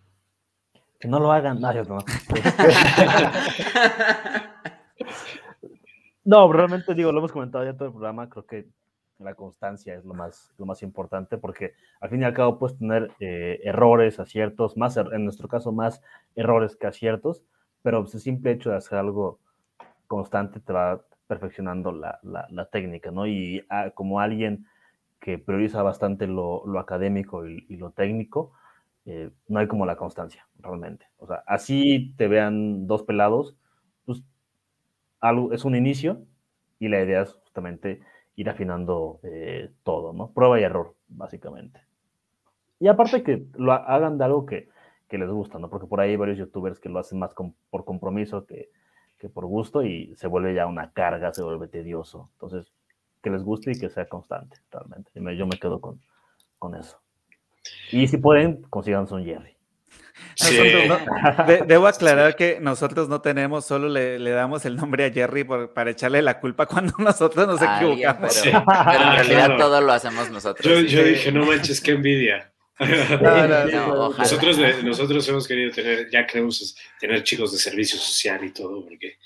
Que no lo hagan. No, no. no, realmente digo, lo hemos comentado ya todo el programa, creo que la constancia es lo más, lo más importante porque al fin y al cabo puedes tener eh, errores, aciertos, más er, en nuestro caso más errores que aciertos, pero pues, el simple hecho de hacer algo constante te va perfeccionando la, la, técnica, ¿no? Y ah, como alguien que prioriza bastante lo, lo académico y, lo técnico, eh, no hay como la constancia, realmente. O sea, así te vean dos pelados, pues es un inicio y la idea es justamente ir afinando eh, todo, ¿no? Prueba y error, básicamente. Y aparte que lo hagan de algo que, les gusta, ¿no? Porque por ahí hay varios youtubers que lo hacen más por compromiso que, por gusto y se vuelve ya una carga, se vuelve tedioso. Entonces, que les guste y que sea constante, realmente. yo me quedo con, con eso. Y si pueden, consigan son Jerry debo aclarar que nosotros no tenemos, solo le, damos el nombre a Jerry para echarle la culpa cuando nosotros nos equivocamos. Pero, en ah, realidad todo lo hacemos nosotros. Yo, dije, no manches, qué envidia. nosotros, nosotros hemos querido tener, ya queremos tener chicos de servicio social y todo, porque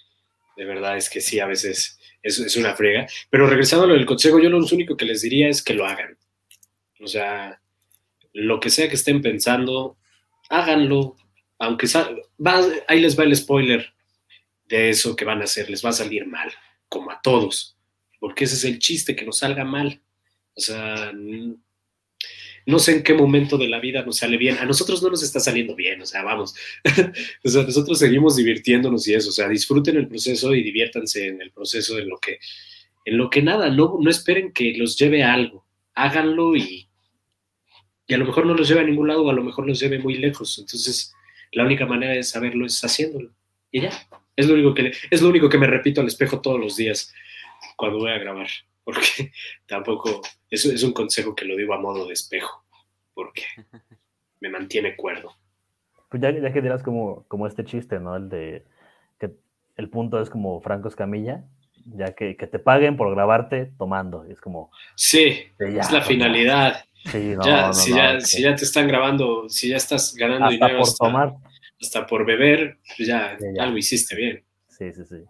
de verdad es que sí, a veces es, es una frega. Pero regresando a lo del consejo, yo lo único que les diría es que lo hagan. O sea, lo que sea que estén pensando, háganlo, aunque ahí les va el spoiler de eso que van a hacer, les va a salir mal, como a todos, porque ese es el chiste, que nos salga mal. O sea, no sé en qué momento de la vida nos sale bien. A nosotros no nos está saliendo bien, o sea, vamos. o sea, nosotros seguimos divirtiéndonos y eso, o sea, disfruten el proceso y diviértanse en el proceso en lo que, en lo que nada, no, no esperen que los lleve a algo. Háganlo y y a lo mejor no los lleve a ningún lado o a lo mejor los lleve muy lejos. Entonces, la única manera de saberlo es haciéndolo. Y ya. Es lo único que, es lo único que me repito al espejo todos los días cuando voy a grabar. Porque tampoco, eso es un consejo que lo digo a modo de espejo. Porque me mantiene cuerdo. Pues ya, ya que dirás como, como este chiste, ¿no? El de que el punto es como Franco Escamilla, ya que, que te paguen por grabarte tomando. Es como. Sí, es la finalidad ya, si, ya, te están grabando, si ya estás ganando hasta dinero por hasta, tomar. hasta por beber, pues ya, algo hiciste bien. Sí, sí, sí.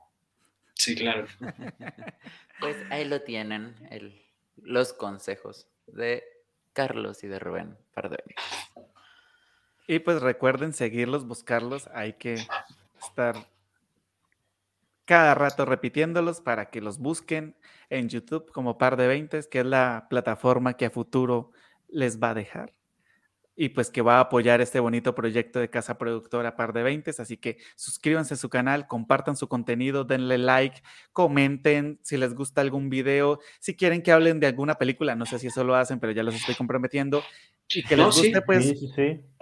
Sí, claro. Pues ahí lo tienen, el, los consejos de Carlos y de Rubén. Y pues recuerden seguirlos, buscarlos, hay que estar cada rato repitiéndolos para que los busquen en YouTube como Par de Veintes, que es la plataforma que a futuro les va a dejar y pues que va a apoyar este bonito proyecto de Casa Productora Par de Veintes. Así que suscríbanse a su canal, compartan su contenido, denle like, comenten si les gusta algún video, si quieren que hablen de alguna película, no sé si eso lo hacen, pero ya los estoy comprometiendo. Y que les guste, pues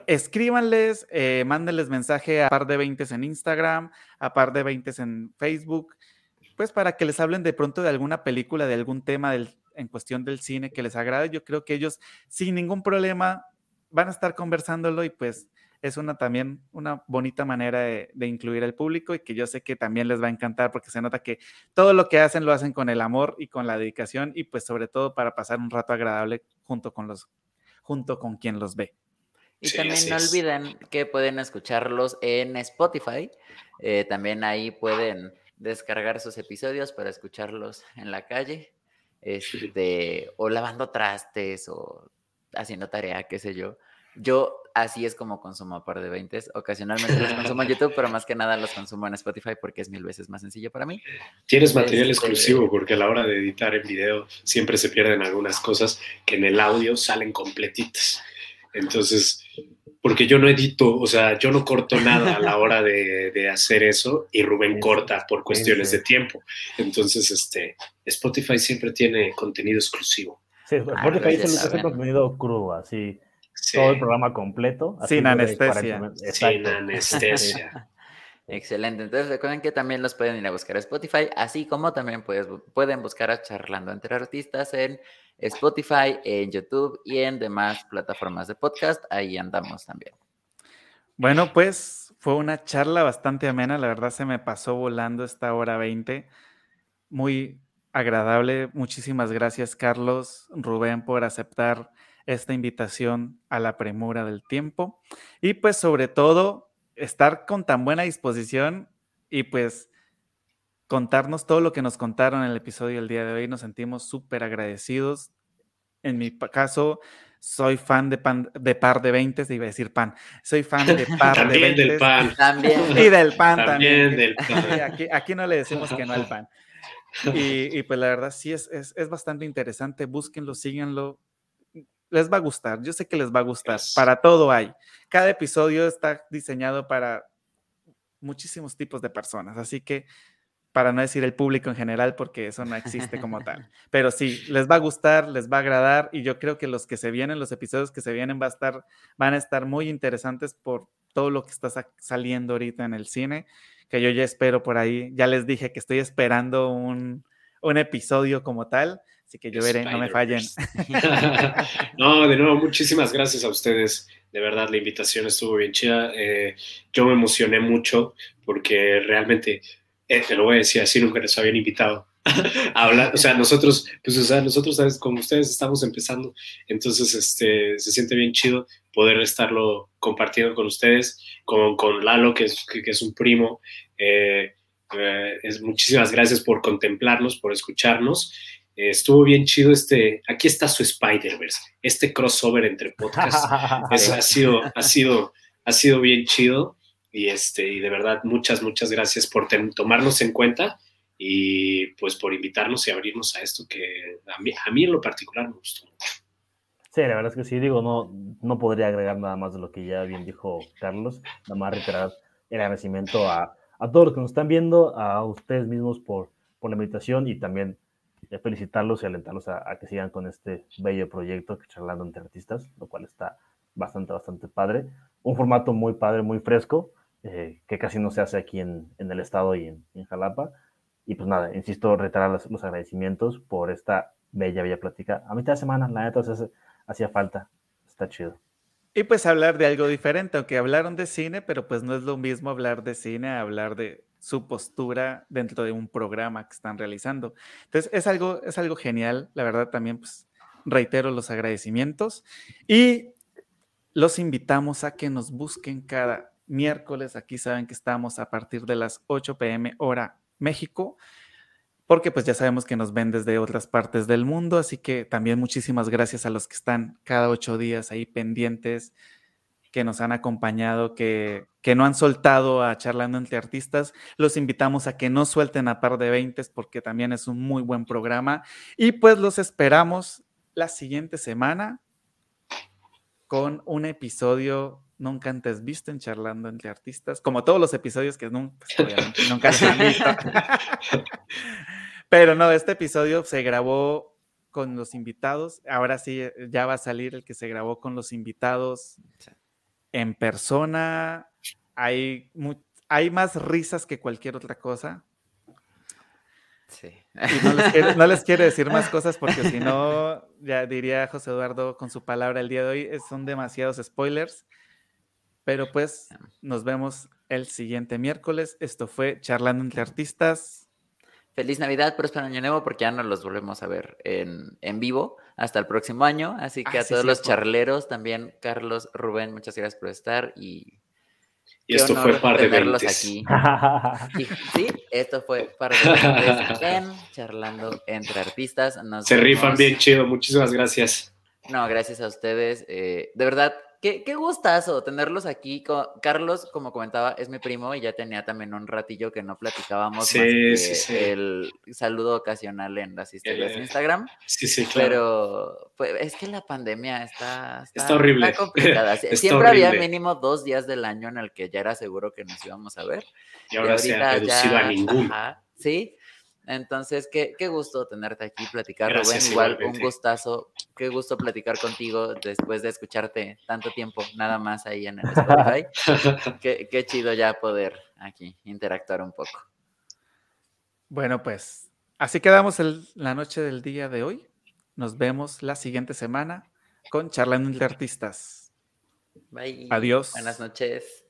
escríbanles, eh, mándenles mensaje a par de 20 en Instagram, a par de 20 en Facebook, pues para que les hablen de pronto de alguna película, de algún tema del, en cuestión del cine que les agrade. Yo creo que ellos sin ningún problema van a estar conversándolo y pues es una también una bonita manera de, incluir al público y que yo sé que también les va a encantar porque se nota que todo lo que hacen lo hacen con el amor y con la dedicación y pues sobre todo para pasar un rato agradable junto con los junto con quien los ve. Y también no olviden que pueden escucharlos en Spotify. Eh, también ahí pueden descargar sus episodios para escucharlos en la calle. Este, o lavando trastes o haciendo tarea, qué sé yo. Yo así es como consumo a par de 20. Ocasionalmente los consumo en YouTube, pero más que nada los consumo en Spotify porque es mil veces más sencillo para mí. Tienes material este exclusivo porque a la hora de editar el video siempre se pierden algunas cosas que en el audio salen completitas. Entonces, porque yo no edito, o sea, yo no corto nada a la hora de, hacer eso y Rubén corta por cuestiones de tiempo. Entonces, este, Spotify siempre tiene contenido exclusivo. Sí, ah, Spotify es contenido crudo, así todo el programa completo. Sin anestesia. Sin anestesia. Excelente. Entonces recuerden que también los pueden ir a buscar a Spotify, así como también pueden buscar a Charlando entre Artistas en Spotify, en YouTube y en demás plataformas de podcast. Ahí andamos también. Bueno, pues fue una charla bastante amena. La verdad se me pasó volando esta hora 20. Muy agradable. Muchísimas gracias, Carlos, Rubén, por aceptar esta invitación a la premura del tiempo. Y pues sobre todo, estar con tan buena disposición y pues contarnos todo lo que nos contaron en el episodio del día de hoy. Nos sentimos súper agradecidos. En mi caso, soy fan de, pan, de par de 20, iba a decir pan. Soy fan de par de 20. del pan. También. Y del pan también. del pan. aquí, aquí, no le decimos que no al pan. Y, y pues la verdad sí es, es, es, bastante interesante. Búsquenlo, síganlo les va a gustar, yo sé que les va a gustar, para todo hay. Cada episodio está diseñado para muchísimos tipos de personas, así que para no decir el público en general, porque eso no existe como tal. Pero sí, les va a gustar, les va a agradar y yo creo que los que se vienen, los episodios que se vienen va a estar, van a estar muy interesantes por todo lo que está saliendo ahorita en el cine, que yo ya espero por ahí. Ya les dije que estoy esperando un, un episodio como tal. Así que yo veré, no me fallen. no, de nuevo, muchísimas gracias a ustedes. De verdad, la invitación estuvo bien chida. Eh, yo me emocioné mucho porque realmente, eh, te lo voy a decir así, nunca les habían invitado a hablar. O sea, nosotros, pues, o sea, nosotros, ¿sabes? Como ustedes estamos empezando, entonces, este, se siente bien chido poder estarlo compartiendo con ustedes, con, con Lalo, que es, que, es un primo. Eh, es, muchísimas gracias por contemplarnos, por escucharnos estuvo bien chido este, aquí está su Spider-Verse, este crossover entre podcasts. ha, sido, ha, sido, ha sido bien chido y, este, y de verdad muchas, muchas gracias por tomarnos en cuenta y pues por invitarnos y abrirnos a esto que a mí, a mí en lo particular me gustó. Sí, la verdad es que sí, digo, no, no podría agregar nada más de lo que ya bien dijo Carlos, nada más reiterar el agradecimiento a, a todos los que nos están viendo, a ustedes mismos por, por la invitación y también felicitarlos y alentarlos a, que sigan con este bello proyecto que charlando entre artistas, lo cual está bastante, bastante padre. Un formato muy padre, muy fresco, eh, que casi no se hace aquí en, en el estado y en, en, Jalapa. Y pues nada, insisto, reiterar los, los, agradecimientos por esta bella, bella plática. A mitad de semana, la neta, hacía falta. Está chido. Y pues hablar de algo diferente, aunque hablaron de cine, pero pues no es lo mismo hablar de cine a hablar de su postura dentro de un programa que están realizando. Entonces, es algo, es algo genial, la verdad también, pues reitero los agradecimientos y los invitamos a que nos busquen cada miércoles. Aquí saben que estamos a partir de las 8 pm hora México, porque pues ya sabemos que nos ven desde otras partes del mundo, así que también muchísimas gracias a los que están cada ocho días ahí pendientes, que nos han acompañado, que, que no han soltado a Charlando entre Artistas. Los invitamos a que no suelten a par de 20 porque también es un muy buen programa. Y pues los esperamos la siguiente semana con un episodio nunca antes visto en Charlando entre Artistas, como todos los episodios que nunca, pues, nunca se han visto. Pero no, este episodio se grabó con los invitados. Ahora sí, ya va a salir el que se grabó con los invitados en persona hay, hay más risas que cualquier otra cosa. Sí. Y no les, no quiere decir más cosas porque si no, ya diría José Eduardo con su palabra el día de hoy, son demasiados spoilers. Pero pues nos vemos el siguiente miércoles. Esto fue Charlando entre Artistas. Feliz Navidad, próspero año nuevo, porque ya nos los volvemos a ver en, en vivo hasta el próximo año. Así que Ah, a sí, todos los charleros, también Carlos, Rubén, muchas gracias por estar y Y qué esto fue par de aquí. Y- sí, esto fue par de en Charlando entre Artistas. Nos Se rifan vemos. bien chido. Muchísimas gracias. No, gracias a ustedes. eh, de verdad, qué, qué gustazo tenerlos aquí. Carlos, como comentaba, es mi primo y ya tenía también un ratillo que no platicábamos Sí, más que sí, sí. el saludo ocasional en las historias de El- Instagram. Sí, sí, claro. Pero pues, es que la pandemia está, Está horrible. complicada. Sie- Está Siempre había horrible. mínimo dos días del año en el que ya era seguro que nos íbamos a ver. y ahora se ha a ya- ninguno. ajá, sí. Entonces, qué, qué gusto tenerte aquí, platicar, Gracias, Rubén. Igual, un gustazo. Qué gusto platicar contigo después de escucharte tanto tiempo, nada más ahí en el Spotify. qué, qué chido ya poder aquí interactuar un poco. Bueno, pues así quedamos el- la noche del día de hoy. Nos vemos la siguiente semana con Charlando entre Artistas. Bye. Adiós. Buenas noches.